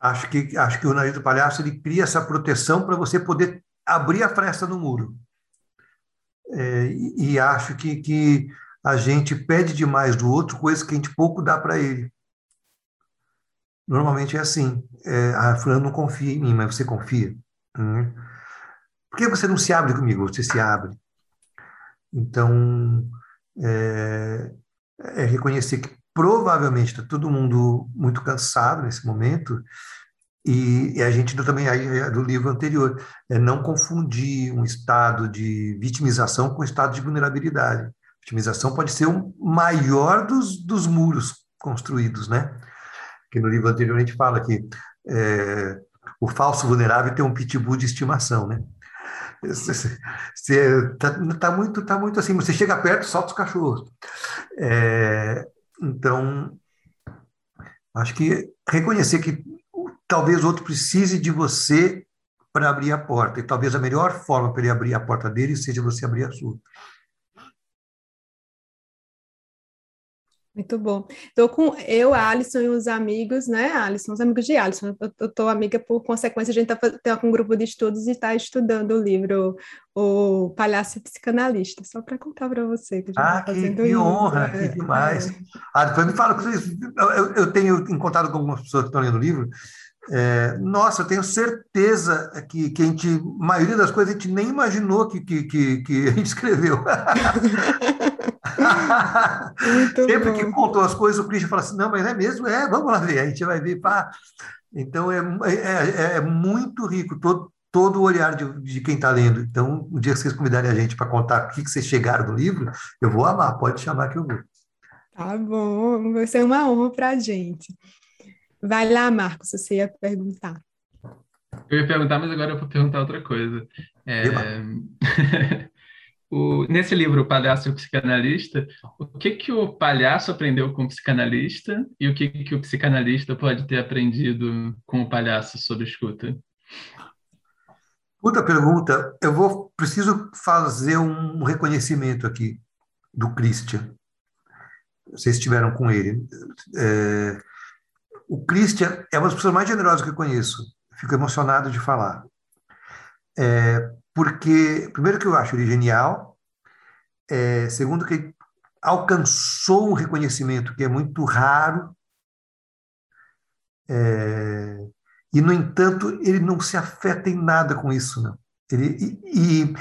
acho que acho que o nariz do palhaço ele cria essa proteção para você poder abrir a fresta no muro. É, e, e, acho que, que a gente pede demais do outro coisas que a gente pouco dá para ele. Normalmente é assim. É, a ah, fulano não confia em mim, mas você confia. Hum. Por que você não se abre comigo? Você se abre. Então, é, é reconhecer que provavelmente está todo mundo muito cansado nesse momento, e, e a gente também, aí, do livro anterior, é não confundir um estado de vitimização com um estado de vulnerabilidade. Vitimização pode ser o maior dos, dos muros construídos, né? Que no livro anterior a gente fala que é, o falso vulnerável tem um pitbull de estimação, né? Você tá, tá, muito, tá muito assim. Você chega perto, solta os cachorros. É, então, acho que reconhecer que talvez o outro precise de você para abrir a porta, e talvez a melhor forma para ele abrir a porta dele seja você abrir a sua. Muito bom. Estou com eu, Alisson e os amigos, né, Alisson, os amigos de Alisson. Eu estou amiga por consequência, a gente está tá com um grupo de estudos e está estudando o livro O Palhaço Psicanalista, só para contar para você que a gente ah, tá fazendo que, que honra, é, que demais. É. Ah, depois me fala, eu, eu tenho encontrado com algumas pessoas que estão lendo o livro, é, nossa, eu tenho certeza que, que a gente, a maioria das coisas a gente nem imaginou que, que, que, que a gente <laughs> escreveu. <laughs> <laughs> Sempre bom. que contou as coisas, o Christian fala assim: não, mas é mesmo? É, vamos lá ver. A gente vai ver. Pá. Então, é, é, é muito rico todo, todo o olhar de, de quem está lendo. Então, o dia que vocês convidarem a gente para contar o que, que vocês chegaram do livro, eu vou amar, pode chamar que eu vou. Tá bom, vai ser uma honra para a gente. Vai lá, Marcos, você ia perguntar. Eu ia perguntar, mas agora eu vou perguntar outra coisa. É... <laughs> o, nesse livro, O Palhaço e o Psicanalista, o que, que o palhaço aprendeu com o psicanalista e o que, que o psicanalista pode ter aprendido com o palhaço sobre escuta? Outra pergunta, eu vou preciso fazer um reconhecimento aqui do Christian. Vocês estiveram com ele. É, o Christian é uma das pessoas mais generosas que eu conheço. Fico emocionado de falar. É, porque, primeiro, que eu acho ele genial. É, segundo, que ele alcançou um reconhecimento que é muito raro. É, e, no entanto, ele não se afeta em nada com isso, não. Ele, e, e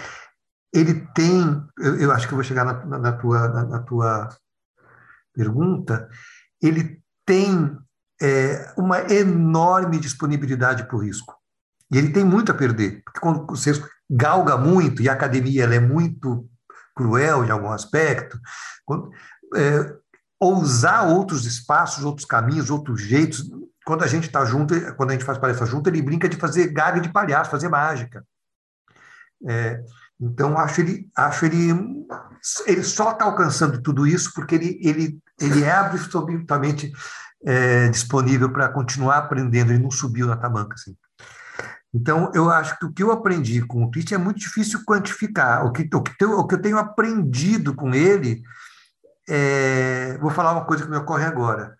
ele tem, eu, eu, acho que eu vou chegar na, na tua, na, na, tua pergunta, ele tem é, uma enorme disponibilidade para o risco. E ele tem muito a perder, porque quando galga muito, e a academia ela é muito cruel em algum aspecto, quando, é, ousar outros espaços, outros caminhos, outros jeitos, quando a gente está junto, quando a gente faz palestra junto, ele brinca de fazer galho de palhaço, fazer mágica. É, então, acho ele, acho ele, ele só está alcançando tudo isso porque ele, ele, ele é absolutamente é, disponível para continuar aprendendo, ele não subiu na tamanca. Assim. Então, eu acho que o que eu aprendi com o Christian é muito difícil quantificar. O que, o que, o que eu tenho aprendido com ele, é, vou falar uma coisa que me ocorre agora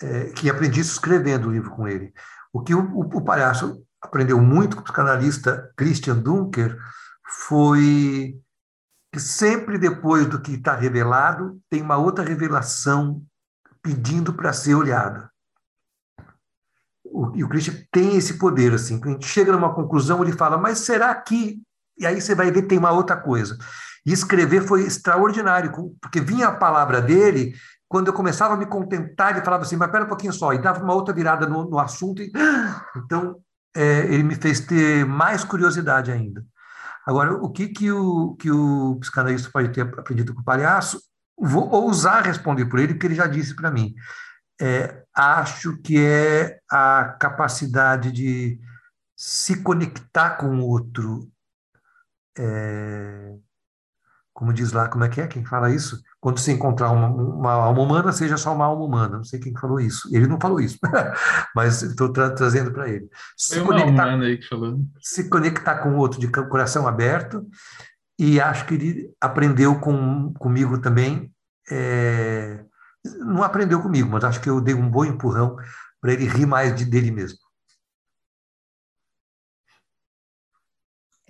é, que aprendi escrevendo o livro com ele. O que o, o, o palhaço aprendeu muito com o psicanalista Christian Dunker foi que sempre depois do que está revelado, tem uma outra revelação pedindo para ser olhada. O, e o Christian tem esse poder, assim, quando a gente chega numa conclusão, ele fala, mas será que... E aí você vai ver que tem uma outra coisa. E escrever foi extraordinário, porque vinha a palavra dele quando eu começava a me contentar, ele falava assim, mas pera um pouquinho só, e dava uma outra virada no, no assunto. E... <gasps> Então, é, ele me fez ter mais curiosidade ainda. Agora, o que, que, o, que o psicanalista pode ter aprendido com o palhaço? Vou ousar responder por ele, porque ele já disse para mim. É, acho que é a capacidade de se conectar com o outro. É, como diz lá, como é que é? Quem fala isso? quando se encontrar uma, uma, alma humana, seja só uma alma humana. Não sei quem falou isso. Ele não falou isso, <laughs> mas estou tra trazendo para ele. Se conectar, aí que falou. se conectar com o outro de coração aberto, e acho que ele aprendeu com, comigo também. É, não aprendeu comigo, mas acho que eu dei um bom empurrão para ele rir mais de, dele mesmo.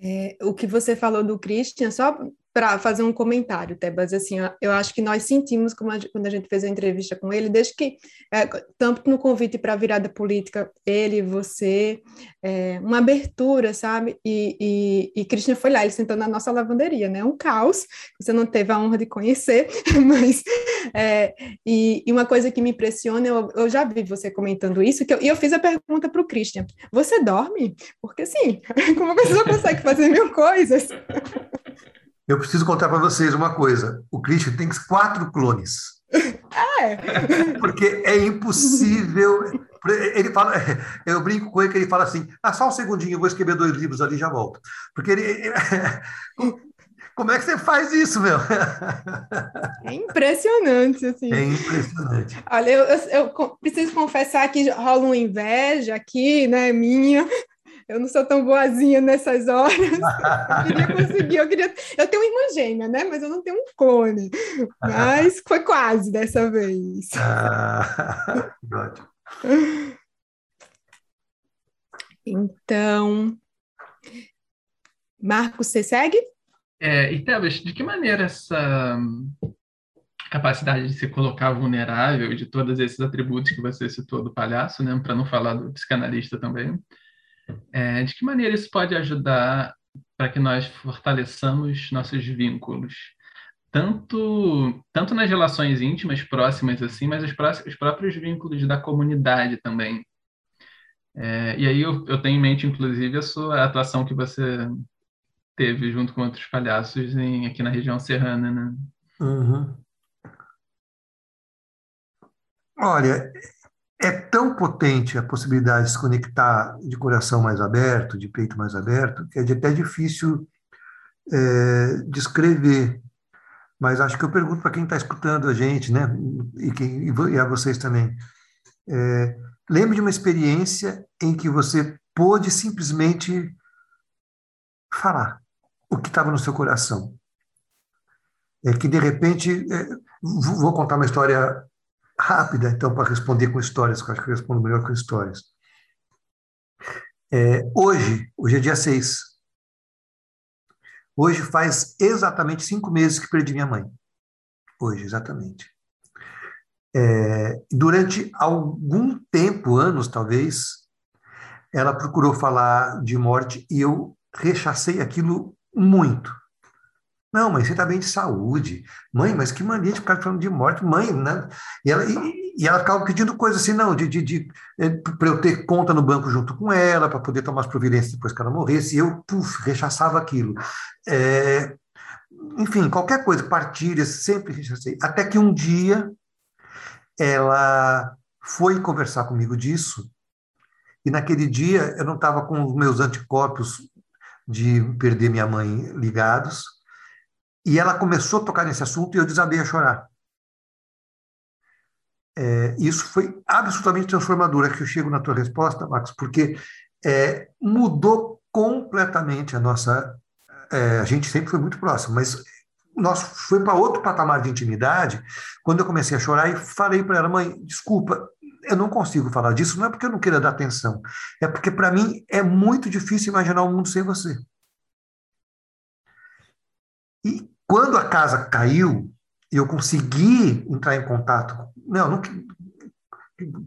É, o que você falou do Christian, só para fazer um comentário, Tebas, assim, eu acho que nós sentimos, a, quando a gente fez a entrevista com ele, desde que, é, tanto no convite para a virada política, ele, você, é, uma abertura, sabe? E, e, e Christian foi lá, ele sentou na nossa lavanderia, né? Um caos, você não teve a honra de conhecer, <laughs> mas, é, e, e, uma coisa que me impressiona, eu, eu já vi você comentando isso, que eu, e eu fiz a pergunta para o Christian, você dorme? Porque, assim, <laughs> como a pessoa consegue fazer mil coisas? <laughs> Eu preciso contar para vocês uma coisa. O Christian tem quatro clones. <laughs> É. Porque é impossível. Ele fala, <laughs> eu brinco com ele que ele fala assim: ah, só um segundinho, eu vou escrever dois livros ali e já volto. Porque ele. <laughs> Como é que você faz isso, meu? É impressionante, assim. É impressionante. Olha, eu, eu, eu preciso confessar que rola uma inveja aqui, né, minha, eu não sou tão boazinha nessas horas. <laughs> eu queria conseguir, eu queria. Eu tenho uma irmã gêmea, né? Mas eu não tenho um clone. Mas foi quase dessa vez. Ah, <laughs> ótimo. Então, Marcos, você segue? É, e Tebas, de que maneira essa capacidade de se colocar vulnerável, de todos esses atributos que você citou do palhaço, né, para não falar do psicanalista também, é, de que maneira isso pode ajudar para que nós fortaleçamos nossos vínculos? Tanto, tanto nas relações íntimas próximas, assim, mas os, os próprios vínculos da comunidade também. É, e aí eu, eu tenho em mente, inclusive, a sua atuação que você teve junto com outros palhaços em, aqui na região serrana, né? Uhum. Olha, é tão potente a possibilidade de se conectar de coração mais aberto, de peito mais aberto, que é até difícil é, descrever. Mas acho que eu pergunto para quem está escutando a gente, né, e, quem, e a vocês também. É, lembre de uma experiência em que você pôde simplesmente falar o que estava no seu coração. É que, de repente, é, vou contar uma história rápida, então, para responder com histórias, que eu acho que eu respondo melhor com histórias. É, hoje, hoje é dia 6. Hoje faz exatamente cinco meses que perdi minha mãe. Hoje, exatamente. É, durante algum tempo, anos talvez, ela procurou falar de morte e eu rechacei aquilo muito. Não, mãe, você está bem de saúde. Mãe, mas que mania de ficar falando de morte. Mãe, né? E ela, e, e ela ficava pedindo coisas assim, não, de, de, de é, para eu ter conta no banco junto com ela, para poder tomar as providências depois que ela morresse. E eu, puf, rechaçava aquilo. É, enfim, qualquer coisa, partilhas, sempre rechacei. Até que um dia ela foi conversar comigo disso, e naquele dia eu não estava com os meus anticorpos de perder minha mãe ligados, e ela começou a tocar nesse assunto e eu desabei a chorar. É, isso foi absolutamente transformador. É que eu chego na tua resposta, Max, porque é, mudou completamente a nossa. É, a gente sempre foi muito próximo, mas nós foi para outro patamar de intimidade quando eu comecei a chorar e falei para ela, mãe, desculpa, eu não consigo falar disso, não é porque eu não queira dar atenção, é porque para mim é muito difícil imaginar o um mundo sem você. E quando a casa caiu, eu consegui entrar em contato, não, não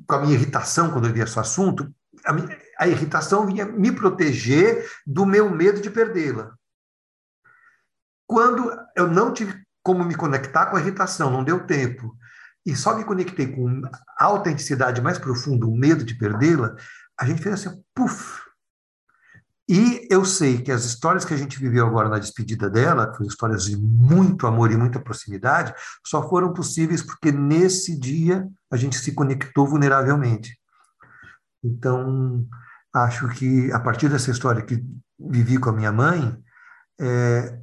com a minha irritação quando eu vi esse assunto, a, a irritação vinha me proteger do meu medo de perdê-la. Quando eu não tive como me conectar com a irritação, não deu tempo, e só me conectei com a autenticidade mais profunda, o medo de perdê-la, a gente fez assim, puf. E eu sei que as histórias que a gente viveu agora na despedida dela, foram histórias de muito amor e muita proximidade, só foram possíveis porque nesse dia a gente se conectou vulneravelmente. Então, acho que a partir dessa história que vivi com a minha mãe, é,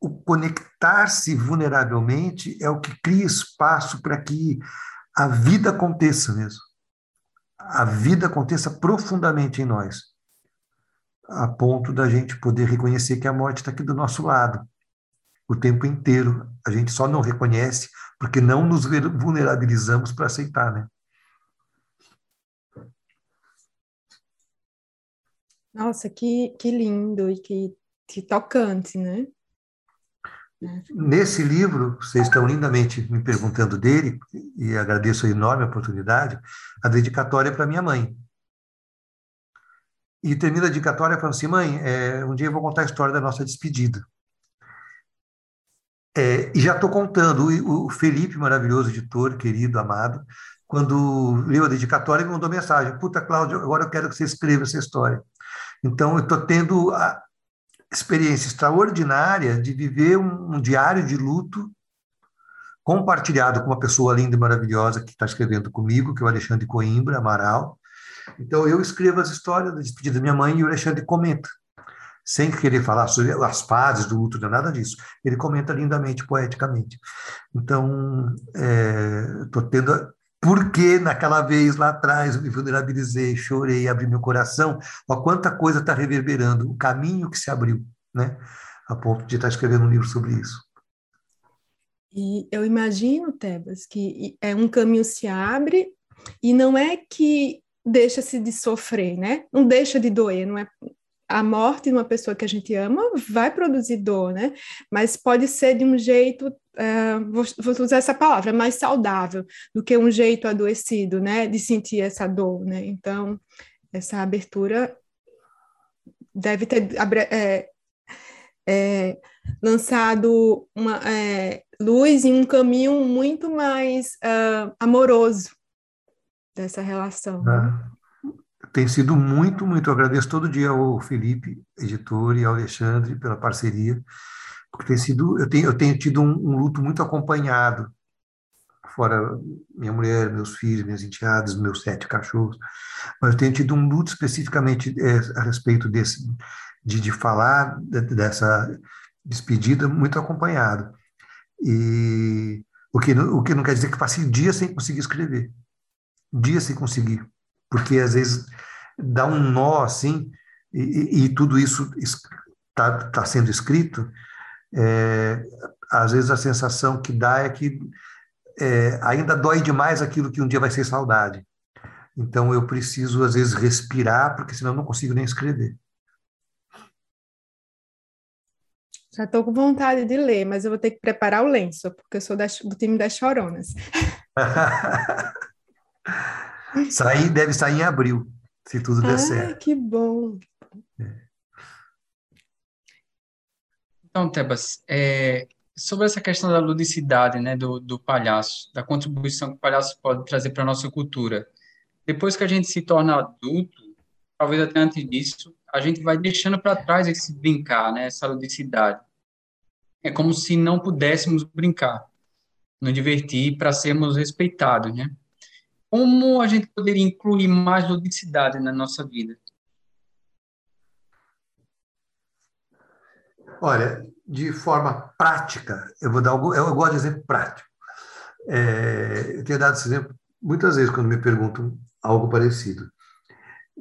o conectar-se vulneravelmente é o que cria espaço para que a vida aconteça mesmo. A vida aconteça profundamente em nós, a ponto da gente poder reconhecer que a morte está aqui do nosso lado o tempo inteiro. A gente só não reconhece porque não nos vulnerabilizamos para aceitar, né? Nossa, que, que lindo e que, que tocante, né? Nesse livro, vocês estão lindamente me perguntando dele, e agradeço a enorme oportunidade, a dedicatória para minha mãe. E termina a dedicatória falando assim: mãe, é, um dia eu vou contar a história da nossa despedida. É, e já estou contando, o, o, Felipe, maravilhoso editor, querido, amado, quando leu a dedicatória, me mandou mensagem: Puta, Cláudio, agora eu quero que você escreva essa história. Então, eu estou tendo a, experiência extraordinária de viver um, um diário de luto compartilhado com uma pessoa linda e maravilhosa que está escrevendo comigo, que é o Alexandre Coimbra Amaral. Então, eu escrevo as histórias da despedida da minha mãe e o Alexandre comenta, sem querer falar sobre as fases do luto, é nada disso. Ele comenta lindamente, poeticamente. Então, estou é, tendo porque naquela vez lá atrás eu me vulnerabilizei, chorei, abri meu coração, ó, quanta coisa está reverberando, o caminho que se abriu, né? A ponto de estar tá escrevendo um livro sobre isso. E eu imagino, Tebas, que é um caminho se abre e não é que deixa-se de sofrer, né? Não deixa de doer, não é a morte de uma pessoa que a gente ama vai produzir dor, né? Mas pode ser de um jeito, uh, vou, vou, usar essa palavra, mais saudável do que um jeito adoecido, né? De sentir essa dor, né? Então, essa abertura deve ter é, é, lançado uma é, luz em um caminho muito mais uh, amoroso dessa relação. Né? Ah tem sido muito, muito. agradeço todo dia ao Felipe, editor, e ao Alexandre pela parceria, porque tem sido, eu tenho, eu tenho tido um, um luto muito acompanhado, fora minha mulher, meus filhos, minhas enteadas, meus sete cachorros, mas eu tenho tido um luto especificamente é, a respeito desse, de, de falar dessa despedida muito acompanhado. E o que, o que não quer dizer que passe dias sem conseguir escrever, dias sem conseguir porque às vezes dá um nó assim, e, e tudo isso está tá sendo escrito, é, às vezes a sensação que dá é que é, ainda dói demais aquilo que um dia vai ser saudade. Então eu preciso, às vezes, respirar, porque senão eu não consigo nem escrever. Já estou com vontade de ler, mas eu vou ter que preparar o lenço, porque eu sou do time das choronas. <laughs> sair, deve sair em abril, se tudo der ah, certo. que bom. É. Então, Tebas, é, sobre essa questão da ludicidade, né, do, do palhaço, da contribuição que o palhaço pode trazer para a nossa cultura. Depois que a gente se torna adulto, talvez até antes disso, a gente vai deixando para trás esse brincar, né, essa ludicidade. É como se não pudéssemos brincar, nos divertir para sermos respeitados, né? Como a gente poderia incluir mais ludicidade na nossa vida? Olha, de forma prática, eu vou dar algum, eu gosto de exemplo prático. É, eu tenho dado esse exemplo muitas vezes quando me perguntam algo parecido.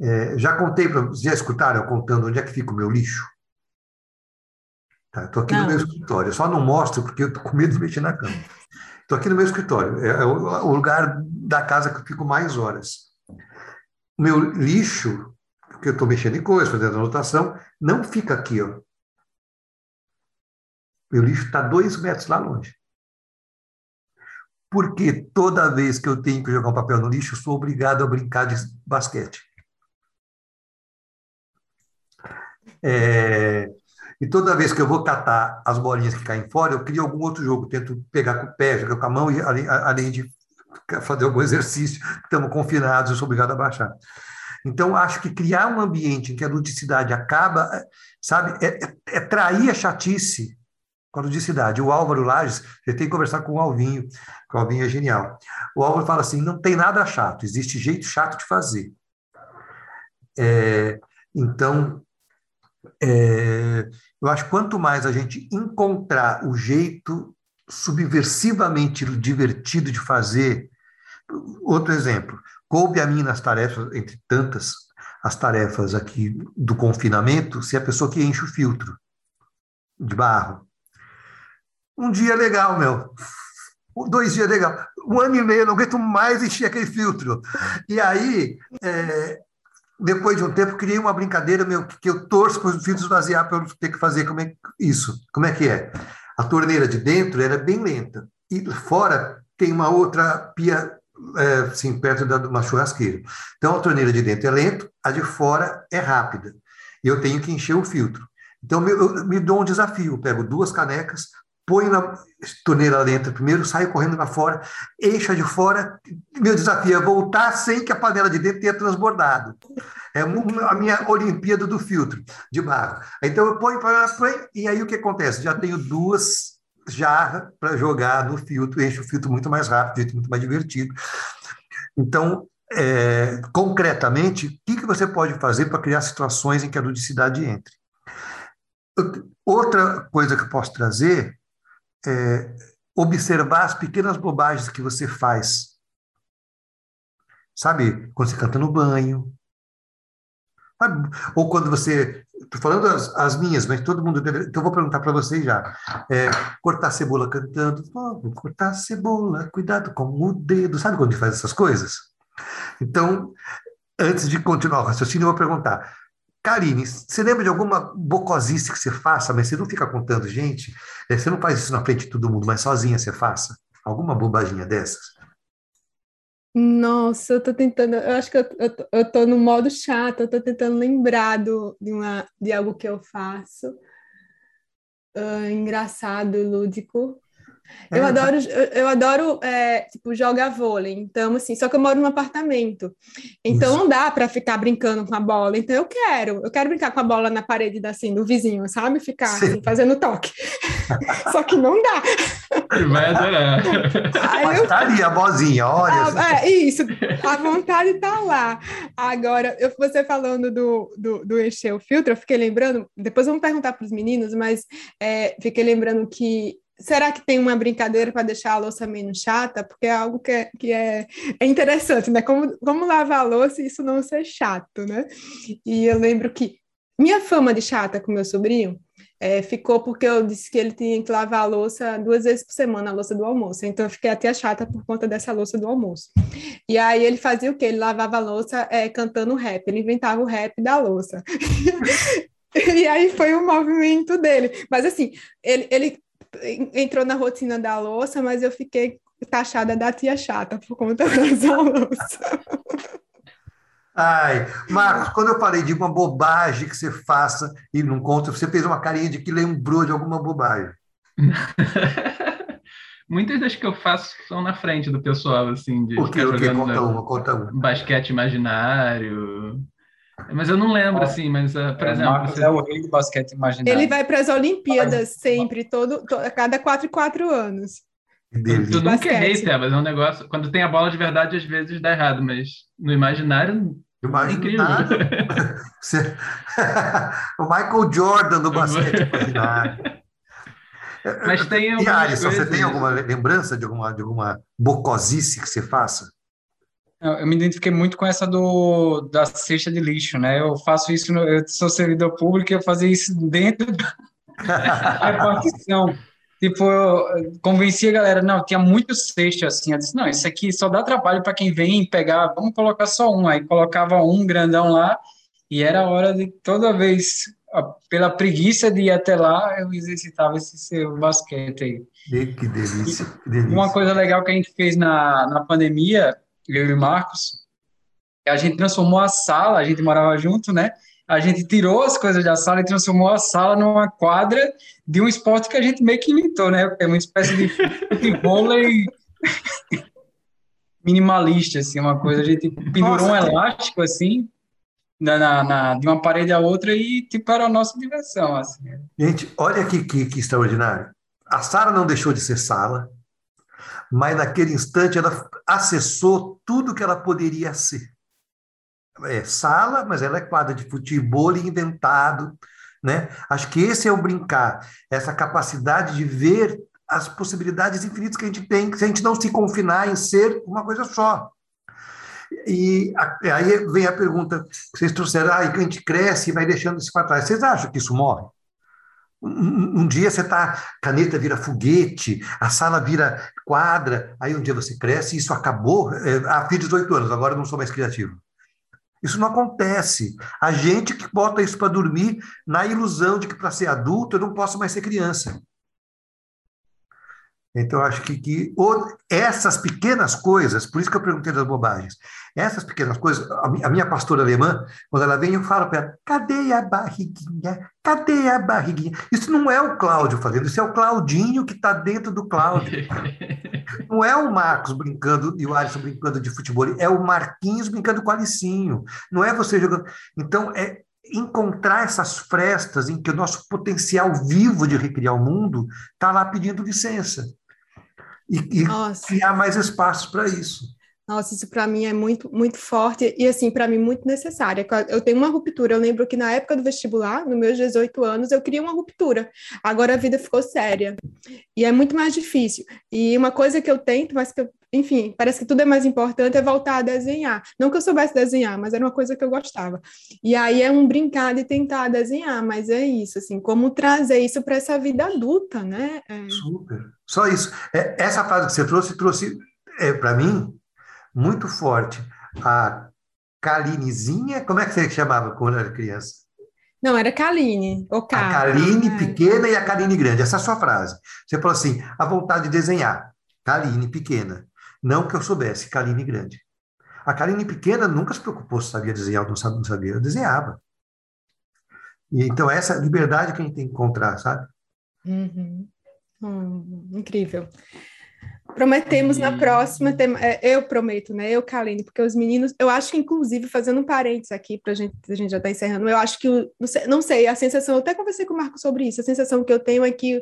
É, já contei para já escutaram eu contando onde é que fica o meu lixo? Estou tá, aqui não. no meu escritório, eu só não mostro porque eu estou com medo de mexer na cama. Estou aqui no meu escritório, é, é o, lugar da casa que eu fico mais horas. Meu lixo, porque eu estou mexendo em coisas, fazendo anotação, não fica aqui, ó. Meu lixo está dois metros lá longe. Porque toda vez que eu tenho que jogar um papel no lixo, eu sou obrigado a brincar de basquete. É, e toda vez que eu vou catar as bolinhas que caem fora, eu crio algum outro jogo. Tento pegar com o pé, jogar com a mão, e além, além de fazer algum <laughs> exercício, estamos confinados, eu sou obrigado a baixar. Então, acho que criar um ambiente em que a ludicidade acaba, sabe, é, é, é trair a chatice com a ludicidade. O Álvaro Lages, você tem que conversar com o Alvinho, que o Alvinho é genial. O Álvaro fala assim: não tem nada chato, existe jeito chato de fazer. É, então, é, eu acho quanto mais a gente encontrar o jeito subversivamente divertido de fazer. Outro exemplo, coube a mim nas tarefas, entre tantas, as tarefas aqui do confinamento, ser a pessoa que enche o filtro de barro. Um dia legal, meu. Dois dias legal. Um ano e meio, não aguento mais encher aquele filtro. E aí, é, depois de um tempo, criei uma brincadeira meu, que eu torço para os filtros esvaziar para eu ter que fazer como é, isso. Como é que é? A torneira de dentro era bem lenta. E fora tem uma outra pia, é, assim, perto de uma churrasqueira. Então, a torneira de dentro é lenta, a de fora é rápida. E eu tenho que encher o filtro. Então, eu me dou um desafio. Eu pego duas canecas, ponho na torneira lenta primeiro, saio correndo lá fora, eixa de fora. Meu desafio é voltar sem que a panela de dentro tenha transbordado. É a minha Olimpíada do filtro de barro. Então eu ponho para e aí o que acontece? Já tenho duas jarras para jogar no filtro, enche o filtro muito mais rápido, muito mais divertido. Então, é, concretamente, o que, que você pode fazer para criar situações em que a ludicidade entre? Outra coisa que eu posso trazer é, observar as pequenas bobagens que você faz. Sabe, quando você canta no banho. Sabe? Ou quando você. Estou falando as, as, minhas, mas todo mundo deve. Então, eu vou perguntar para vocês já. É, cortar cebola cantando. Oh, cortar cebola, cuidado com o dedo. Sabe quando a gente faz essas coisas? Então, antes de continuar o raciocínio, eu vou perguntar: Karine, você lembra de alguma bocosice que você faça, mas você não fica contando gente? É, você não faz isso na frente de todo mundo, mas sozinha você faça? Alguma bobaginha dessas? Nossa, eu tô tentando, eu acho que eu, eu, eu tô no modo chato, eu tô tentando lembrar do, de, uma, de algo que eu faço. Uh, engraçado, lúdico. Eu adoro, eu, eu adoro é, tipo, jogar vôlei. Então, assim, só que eu moro num apartamento. Então, Isso. não dá para ficar brincando com a bola. Então, eu quero. Eu quero brincar com a bola na parede assim, do vizinho, sabe? Ficar assim, fazendo toque. <laughs> só que não dá. Vai adorar. Aí eu... tá ali a vozinha, olha. Ah, é, isso. A vontade tá lá. Agora, eu, você falando do, do, do encher o filtro, eu fiquei lembrando. Depois vamos perguntar para os meninos, mas é, fiquei lembrando que será que tem uma brincadeira para deixar a louça menos chata? Porque é algo que é, que é, é interessante, né? Como, como lavar a louça e isso não ser chato, né? E eu lembro que minha fama de chata com meu sobrinho é, ficou porque eu disse que ele tinha que lavar a louça duas vezes por semana, a louça do almoço. Então eu fiquei até chata por conta dessa louça do almoço. E aí ele fazia o quê? Ele lavava a louça é, cantando rap, ele inventava o rap da louça. <laughs> e aí foi o movimento dele. Mas assim, ele, ele entrou na rotina da louça, mas eu fiquei taxada da tia chata por conta <laughs> dessa louça. Ai, Marcos, quando eu falei de uma bobagem que você faça e não conta, você fez uma carinha de que lembrou de alguma bobagem. <laughs> Muitas das que eu faço são na frente do pessoal, assim, de o que, o que? Conta uma, conta uma. Basquete imaginário. Mas eu não lembro, assim, mas, uh, por é, exemplo... Marcos você... é o rei do basquete imaginário. Ele vai para as Olimpíadas sempre, todo, todo, a cada quatro e quatro anos. Eu, nunca errei, Tebas, é um negócio... Quando tem a bola de verdade, às vezes dá errado, mas no imaginário Imaginário. <laughs> <laughs> o Michael Jordan do basquete <laughs> imaginário. Mas tem e Alisson, você tem alguma lembrança de alguma, de alguma bocosice que você faça? Eu me identifiquei muito com essa do, da cesta de lixo, né? Eu faço isso, no, eu sou servidor público e eu fazia isso dentro da <laughs> repartição. Tipo, eu convenci a galera, não, tinha muito cesto assim, eu disse, não, isso aqui só dá trabalho para quem vem pegar, vamos colocar só um, aí colocava um grandão lá, e era hora de, toda vez, pela preguiça de ir até lá, eu exercitava esse seu basquete aí. Que delícia, que delícia. Uma coisa legal que a gente fez na, na pandemia, eu e o Marcos, a gente transformou a sala, a gente morava junto, né, a gente tirou as coisas da sala e transformou a sala numa quadra de um esporte que a gente meio que inventou, né? É uma espécie de futebol <laughs> minimalista, assim, uma coisa. A gente pendurou Nossa, um elástico, assim, na, na, na, de uma parede a outra e, tipo, era a nossa diversão, assim. Gente, olha que, que, que extraordinário. A sala não deixou de ser sala, mas naquele instante ela acessou tudo que ela poderia ser é, sala, mas ela é quadra de futebol inventado, né? Acho que esse é o brincar, essa capacidade de ver as possibilidades infinitas que a gente tem, se a gente não se confinar em ser uma coisa só. E aí vem a pergunta que vocês trouxeram, ah, a gente cresce e vai deixando isso para trás. Vocês acham que isso morre? Um, um, dia você tá, caneta vira foguete, a sala vira quadra, aí um dia você cresce e isso acabou. É, ah, fiz 18 anos, agora não sou mais criativo. Isso não acontece. A gente que bota isso para dormir na ilusão de que para ser adulto eu não posso mais ser criança. Então, acho que, que essas pequenas coisas, por isso que eu perguntei das bobagens, essas pequenas coisas, a minha pastora alemã, quando ela vem, eu falo para ela: cadê a barriguinha? Cadê a barriguinha? Isso não é o Cláudio fazendo, isso é o Claudinho que está dentro do Cláudio. <laughs> Não é o Marcos brincando e o Alisson brincando de futebol, é o Marquinhos brincando com o Alicinho. Não é você jogando. Então, é encontrar essas frestas em que o nosso potencial vivo de recriar o mundo está lá pedindo licença e, e criar mais espaços para isso. Nossa, isso para mim é muito, muito forte e, assim, para mim, muito necessário. Eu tenho uma ruptura. Eu lembro que na época do vestibular, nos meus 18 anos, eu queria uma ruptura. Agora a vida ficou séria e é muito mais difícil. E uma coisa que eu tento, mas que eu, enfim, parece que tudo é mais importante, é voltar a desenhar. Não que eu soubesse desenhar, mas era uma coisa que eu gostava. E aí é um brincar de tentar desenhar, mas é isso, assim, como trazer isso para essa vida adulta, né? É... Super. Só isso. É, essa frase que você trouxe, trouxe é, para mim muito forte. A Kalinezinha, como é que você chamava quando era criança? Não, era Kaline. A Kaline é. pequena e a Kaline grande. Essa é a sua frase. Você falou assim: a vontade de desenhar. Kaline pequena. Não que eu soubesse, Kaline grande. A Kaline pequena nunca se preocupou se sabia desenhar ou não sabia, não sabia. Eu desenhava. E, então, essa liberdade que a gente tem que encontrar, sabe? Uhum. Hum, incrível. Prometemos e... na próxima, é, eu prometo, né? Eu, Kaline, porque os meninos, eu acho que, inclusive, fazendo um parênteses aqui, para gente, a gente já está encerrando, eu acho que, não sei, não sei, a sensação, eu até conversei com o Marco sobre isso, a sensação que eu tenho é que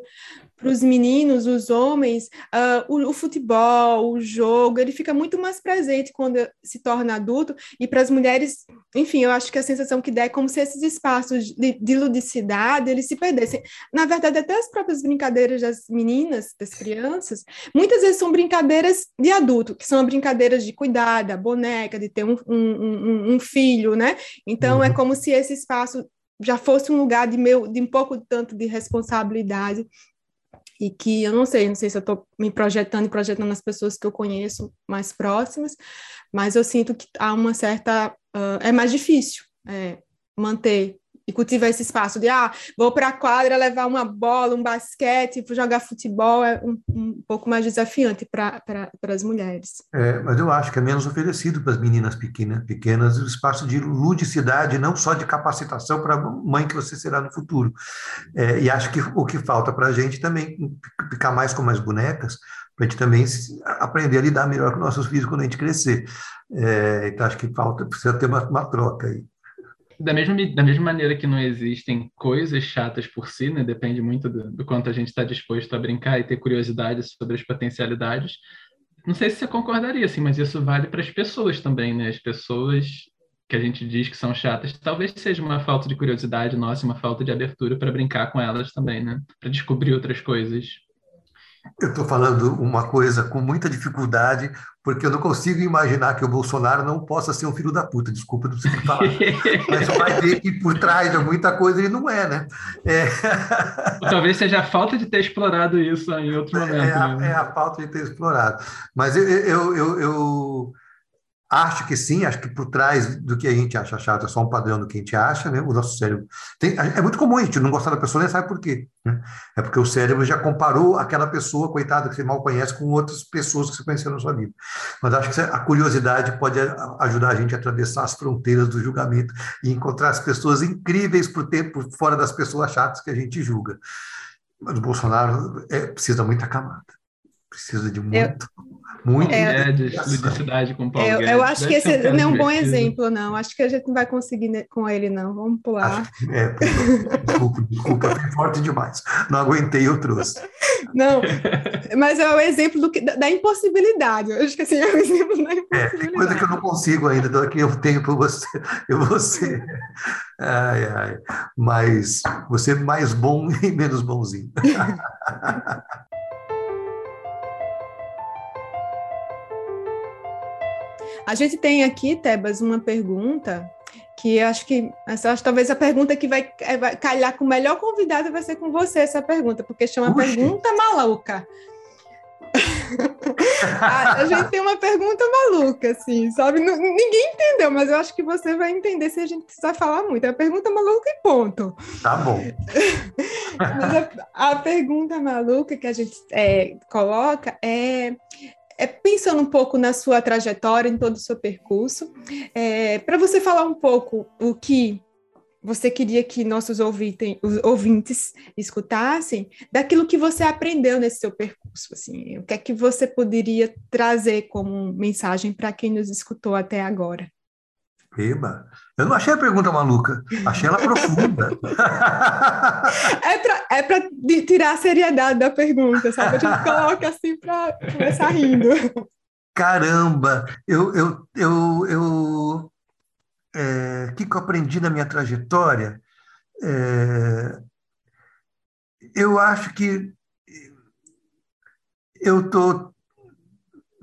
para os meninos, os homens, uh, o, o, futebol, o jogo, ele fica muito mais presente quando se torna adulto, e para as mulheres, enfim, eu acho que a sensação que dá é como se esses espaços de, de ludicidade, eles se perdessem. Na verdade, até as próprias brincadeiras das meninas, das crianças, muitas vezes são brincadeiras de adulto, que são brincadeiras de cuidar da boneca, de ter um, um, um, um filho, né? Então, é uhum. é como se esse espaço já fosse um lugar de meu de um pouco tanto de responsabilidade e que eu não sei, não sei se eu estou me projetando e projetando as pessoas que eu conheço mais próximas, mas eu sinto que há uma certa uh, é mais difícil é, manter e cultivar esse espaço de, ah, vou para a quadra levar uma bola, um basquete, jogar futebol, é um, um pouco mais desafiante para as mulheres. É, mas eu acho que é menos oferecido para as meninas pequenas, pequenas o espaço de ludicidade, não só de capacitação para a mãe que você será no futuro. É, e acho que o que falta para a gente também ficar mais com mais bonecas, para a gente também aprender a lidar melhor com nossos filhos quando a gente crescer. É, então, acho que falta, precisa ter uma, uma troca aí da mesma, da mesma maneira que não existem coisas chatas por si, né? Depende muito do, do quanto a gente está disposto a brincar e ter curiosidade sobre as potencialidades. Não sei se você concordaria, assim, mas isso vale para as pessoas também, né? As pessoas que a gente diz que são chatas, talvez seja uma falta de curiosidade nossa, uma falta de abertura para brincar com elas também, né? Para descobrir outras coisas. Eu estou falando uma coisa com muita dificuldade, porque eu não consigo imaginar que o Bolsonaro não possa ser um filho da puta. Desculpa, não sei o que falar. <laughs> Mas vai ver que por trás de muita coisa ele não é, né? É... Talvez seja a falta de ter explorado isso em outro momento. É a, é a falta de ter explorado. Mas eu, eu, eu, eu Acho que sim, acho que por trás do que a gente acha chato é só um padrão do que a gente acha, né? O nosso cérebro. Tem, é muito comum a gente não gostar da pessoa, nem sabe por quê. Né? É porque o cérebro já comparou aquela pessoa, coitada, que você mal conhece, com outras pessoas que você conheceu na sua vida. Mas acho que a curiosidade pode ajudar a gente a atravessar as fronteiras do julgamento e encontrar as pessoas incríveis por tempo fora das pessoas chatas que a gente julga. Mas o Bolsonaro é, precisa muita camada. Precisa de muito. Eu muito é, de ludicidade com Paulo eu, eu acho que esse não é um bom exemplo, não. Acho que a gente não vai conseguir com ele, não. Vamos pular. Acho, é, desculpa, desculpa, foi forte demais. Não aguentei, eu trouxe. Não, mas é o exemplo do que, da, da impossibilidade. Eu acho que assim, é o exemplo da impossibilidade. É, tem coisa que eu não consigo ainda, daqui eu tenho para você. Eu vou ser. Ai, ai. Mas você mais bom <laughs> e menos bonzinho. <laughs> A gente tem aqui, Tebas, uma pergunta que acho que essa acho, talvez a pergunta que vai, é, vai calhar com o melhor convidado vai ser com você essa pergunta, porque chama Uxi. pergunta maluca. a, <laughs> a, gente tem uma pergunta maluca, assim, sabe? ninguém entendeu, mas eu acho que você vai entender se a gente precisar falar muito. É a pergunta maluca e ponto. Tá bom. <laughs> a, a, pergunta maluca que a gente é, coloca é é, pensando um pouco na sua trajetória, em todo o seu percurso, é, para você falar um pouco o que você queria que nossos ouvintem, ouvintes escutassem, daquilo que você aprendeu nesse seu percurso, assim, o que é que você poderia trazer como mensagem para quem nos escutou até agora? Eba, eu não achei a pergunta maluca, achei ela profunda. <laughs> é para é tirar a seriedade da pergunta, sabe? A gente coloca assim para começar rindo. Caramba, eu, eu, eu, eu é, que, que eu aprendi na minha trajetória? É, eu acho que eu estou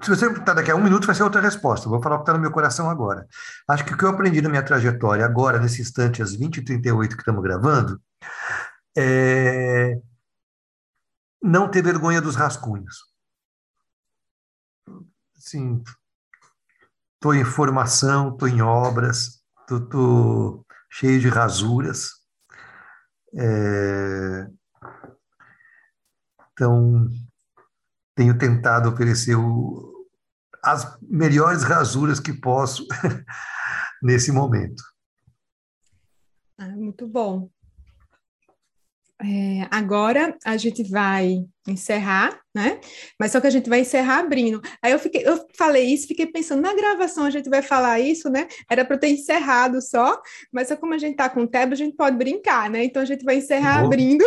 se você perguntar daqui a um minuto, vai ser outra resposta. Vou falar o que está no meu coração agora. Acho que o que eu aprendi na minha trajetória agora, nesse instante, às 20h38 que estamos gravando, é não ter vergonha dos rascunhos. Sim, estou em formação, estou em obras, estou cheio de rasuras. É... Então, tenho tentado oferecer o, as melhores rasuras que posso <laughs> nesse momento. Ah, muito bom. É, agora a gente vai encerrar, né? Mas só que a gente vai encerrar abrindo. Aí eu fiquei, eu falei isso, fiquei pensando na gravação a gente vai falar isso, né? Era para ter encerrado só, mas só como a gente tá com o Tebo, a gente pode brincar, né? Então a gente vai encerrar oh, abrindo.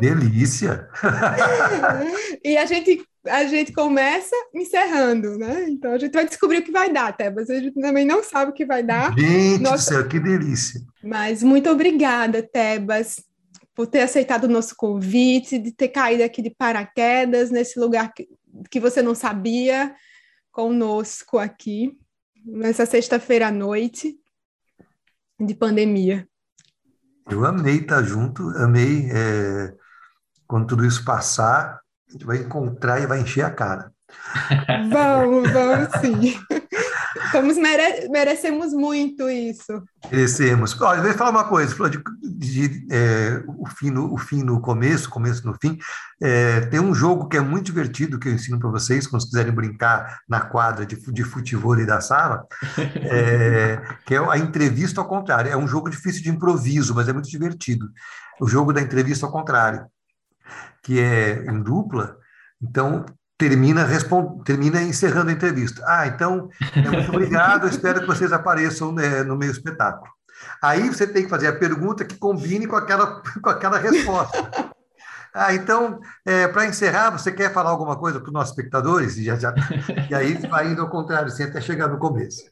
Delícia! <laughs> e a gente a gente começa encerrando, né? Então a gente vai descobrir o que vai dar, Tebas. A gente também não sabe o que vai dar. Gente Nossa... do céu, que delícia! Mas muito obrigada, Tebas, por ter aceitado o nosso convite, de ter caído aqui de paraquedas nesse lugar que, que você não sabia, conosco aqui, nessa sexta-feira à noite de pandemia. Eu amei estar junto, amei. É, quando tudo isso passar, a gente vai encontrar e vai encher a cara. <laughs> Vamos, vamos sim. <laughs> Vamos mere merecemos muito isso. Merecemos. Olha, eu vou falar uma coisa, falou de, de é, o, fim no, o fim no começo, começo no fim. É, tem um jogo que é muito divertido que eu ensino para vocês, quando vocês quiserem brincar na quadra de, de futebol e da sala, é, <laughs> que é a entrevista ao contrário. É um jogo difícil de improviso, mas é muito divertido. O jogo da entrevista ao contrário, que é em dupla. Então, termina, termina encerrando a entrevista. Ah, então, é muito <laughs> obrigado, espero que vocês apareçam né, no meio espetáculo. Aí você tem que fazer a pergunta que combine com aquela, <laughs> com aquela resposta. Ah, então, é, para encerrar, você quer falar alguma coisa para os nossos espectadores? E, já, já, e aí vai indo ao contrário, assim, até chegar no começo.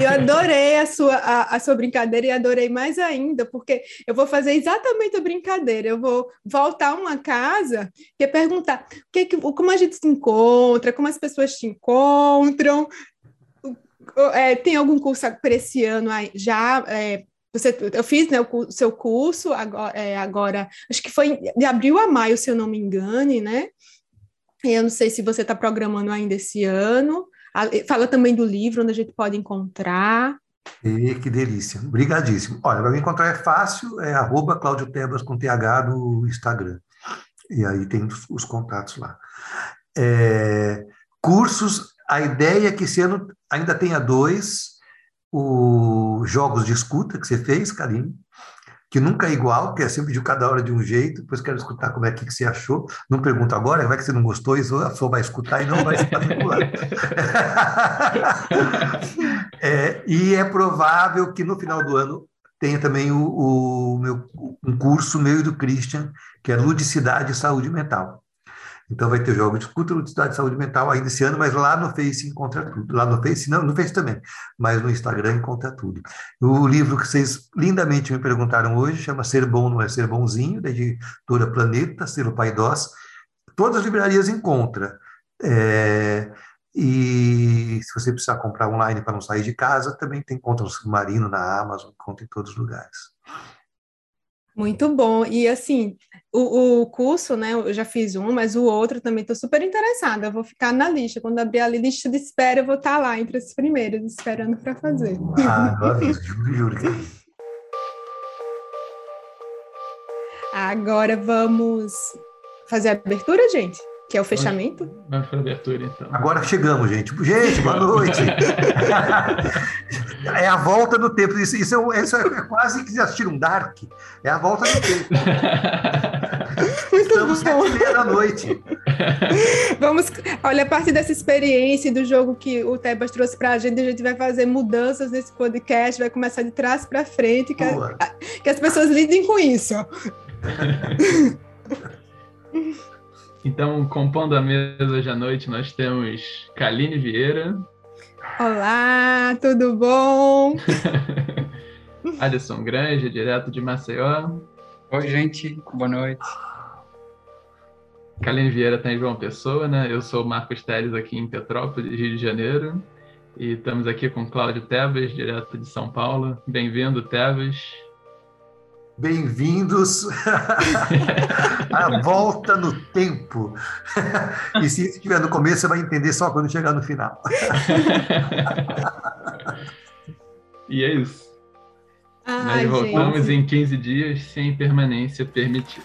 Eu adorei a sua, a, a, sua brincadeira e adorei mais ainda, porque eu vou fazer exatamente a brincadeira. Eu vou voltar a uma casa e perguntar o que, como a gente se encontra, como as pessoas te encontram. É, tem algum curso para esse ano já é, você, eu fiz né, o seu curso agora, é, agora, acho que foi de abril a maio, se eu não me engane, né? Eu não sei se você está programando ainda esse ano. Fala também do livro, onde a gente pode encontrar. E, que delícia. Obrigadíssimo. Olha, para me encontrar é fácil, é arroba Tebas com TH no Instagram. E aí tem os, os contatos lá. É, cursos, a ideia é que esse ano ainda tenha dois, os jogos de escuta que você fez, Karine, que nunca é igual, que é sempre de cada hora de um jeito, depois quero escutar como é que, você achou. Não pergunto agora, vai que você não gostou, isso a pessoa vai escutar e não vai se <laughs> matricular. é, e é provável que no final do ano tenha também o, o meu, um curso meu e do Christian, que é Ludicidade e Saúde Mental. Então vai ter jogo de cultura, ludicidade de saúde mental ainda esse ano, mas lá no Face encontra tudo. Lá no Face, não, no Face também, mas no Instagram encontra tudo. O livro que vocês lindamente me perguntaram hoje chama Ser Bom Não É Ser Bonzinho, da editora Planeta, selo Paidós. Todas as livrarias encontra. É, e se você precisar comprar online para não sair de casa, também tem conta no Submarino, na Amazon, conta em todos os lugares. Muito bom. E assim, o, o, curso, né? Eu já fiz um, mas o outro também estou super interessada. Eu vou ficar na lista. Quando abrir a lista de espera, eu vou estar tá lá entre os primeiros, esperando para fazer. Ah, eu aviso, juro, juro. Agora vamos fazer a abertura, gente? Que é o fechamento? Vamos para a abertura, então. Agora chegamos, gente. Gente, boa noite. <laughs> é a volta do tempo. Isso, isso, é, isso é quase que vocês assistiram Dark. É a volta do tempo. Muito Estamos bom. sete meia da noite. Vamos, olha, a partir dessa experiência do jogo que o Tebas trouxe para a gente, a gente vai fazer mudanças nesse podcast, vai começar de trás para frente, que, a, que as pessoas lidem com isso. <laughs> Então, compondo a mesa hoje à noite, nós temos Kaline Vieira. Olá, tudo bom? <laughs> Alisson Granja, direto de Maceió. Oi, gente, boa noite. Kaline Vieira está em João Pessoa, né? Eu sou o Marcos Teles aqui em Petrópolis, Rio de Janeiro. E estamos aqui com Cláudio Tebas, direto de São Paulo. Bem-vindo, Tebas. Bem-vindos <laughs> à volta no tempo. e se estiver no começo, você vai entender só quando chegar no final. e é isso. Ai, Nós voltamos gente. em 15 dias sem permanência permitida.